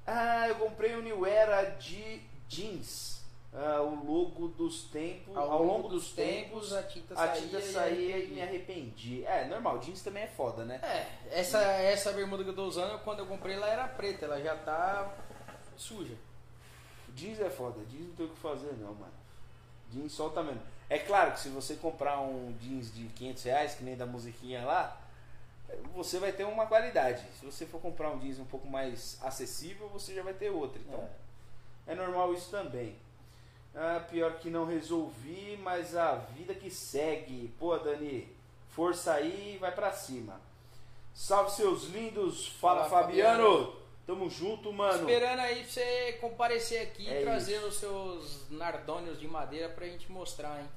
Ah, eu comprei um New Era de jeans. Ah, o logo dos tempos. Ao, longo dos tempos, a tinta a saía. tinta e saía aí- e me arrependi. É, normal, jeans também é foda, né? É, essa, essa bermuda que eu tô usando, quando eu comprei ela era preta, ela já tá suja. Jeans é foda, jeans não tem o que fazer não, mano. Jeans solta mesmo. É claro que se você comprar um jeans de 500 reais, que nem da musiquinha lá, você vai ter uma qualidade. Se você for comprar um jeans um pouco mais acessível, você já vai ter outra. Então, é, normal isso também. Ah, pior que não resolvi, mas a vida que segue. Pô, Dani, força aí e vai pra cima. Salve seus lindos, fala, Fala, Fabiano. Tamo junto, mano. Esperando aí pra você comparecer aqui É e trazer isso. os seus nardônios de madeira pra gente mostrar, hein?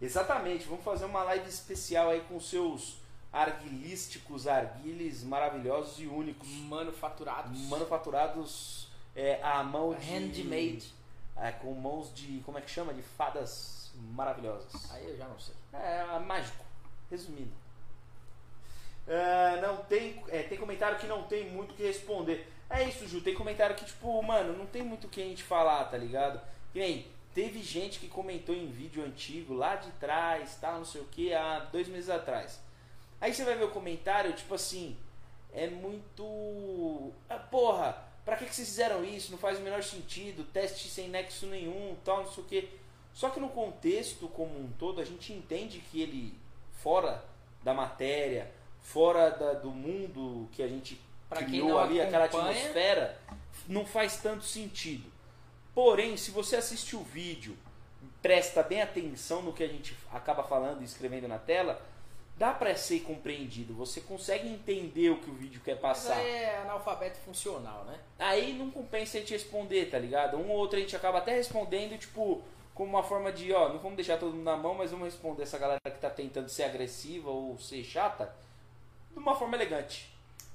Exatamente, vamos fazer uma live especial aí com seus arguilísticos arguiles maravilhosos e únicos. Manufaturados. Manufaturados é, à mão de. Handmade. É, com mãos de. Como é que chama? De fadas maravilhosas. Aí eu já não sei. É, mágico. Resumindo. É, não tem, é, tem comentário que não tem muito o que responder. É isso, Ju. Tem comentário que, tipo, mano, não tem muito o que a gente falar, tá ligado? E aí, teve gente que comentou em vídeo antigo, lá de trás, tal, não sei o que, há dois meses atrás. Aí você vai ver o comentário, tipo assim, é muito. Ah, porra, pra que, que vocês fizeram isso? Não faz o menor sentido, teste sem nexo nenhum, tal, não sei o que. Só que no contexto como um todo, a gente entende que ele, fora da matéria, fora da- do mundo que a gente Pra criou ali, aquela atmosfera, não faz tanto sentido. Porém, se você assiste o vídeo, presta bem atenção no que a gente acaba falando e escrevendo na tela, dá pra ser compreendido. Você consegue entender o que o vídeo quer Mas passar. aí é analfabeto funcional, né? Aí não compensa a gente responder, tá ligado? Um ou outro a gente acaba até respondendo, tipo, como uma forma de, ó, não vamos deixar todo mundo na mão, mas vamos responder essa galera que tá tentando ser agressiva ou ser chata de uma forma elegante.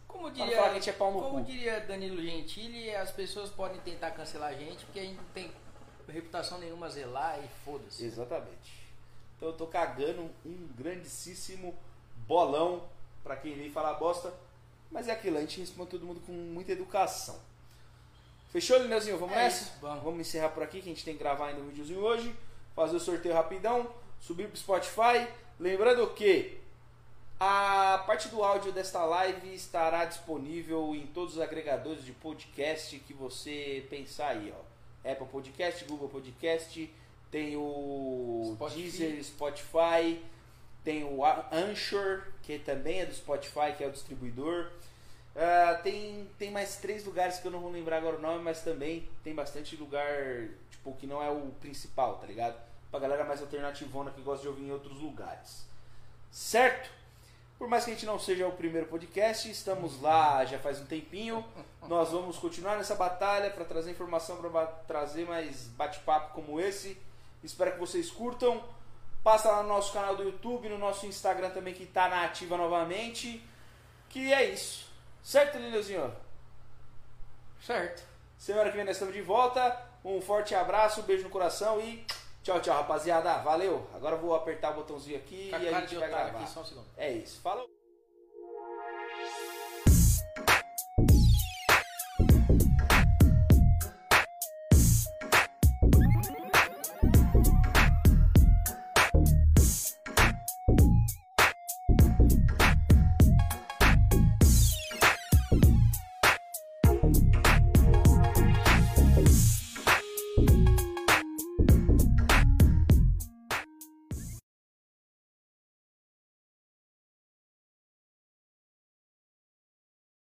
Como diria, a gente é pau no como cu. diria Danilo Gentili, as pessoas podem tentar cancelar a gente porque a gente não tem reputação nenhuma a zelar e foda-se. Exatamente. Então eu tô cagando um grandíssimo bolão pra quem vem falar bosta. Mas é aquilo, a gente responde todo mundo com muita educação. Fechou, Lineuzinho? Vamos É nessa? isso, vamos. Vamos encerrar por aqui, que a gente tem que gravar ainda um videozinho hoje. Fazer o sorteio rapidão, subir pro Spotify. Lembrando que a parte do áudio desta live estará disponível em todos os agregadores de podcast que você pensar aí, ó. Apple Podcast, Google Podcast, tem o Spotify. Deezer, Spotify, tem o Anchor, que também é do Spotify, que é o distribuidor. Ah, tem, tem mais três lugares que eu não vou lembrar agora o nome, mas também tem bastante lugar, tipo, que não é o principal, tá ligado? Pra galera mais alternativona que gosta de ouvir em outros lugares. Certo? Por mais que a gente não seja o primeiro podcast, estamos lá já faz um tempinho. Nós vamos continuar nessa batalha para trazer informação, para trazer mais bate-papo como esse. Espero que vocês curtam. Passa lá no nosso canal do YouTube, no nosso Instagram também que está na ativa novamente. Que é isso. Certo, Liliuzinho? Certo. Semana que vem nós estamos de volta. Um forte abraço, um beijo no coração e tchau, tchau, rapaziada. Valeu. Agora eu vou apertar o botãozinho aqui e a gente vai gravar. aqui, só um segundo. É isso. Falou.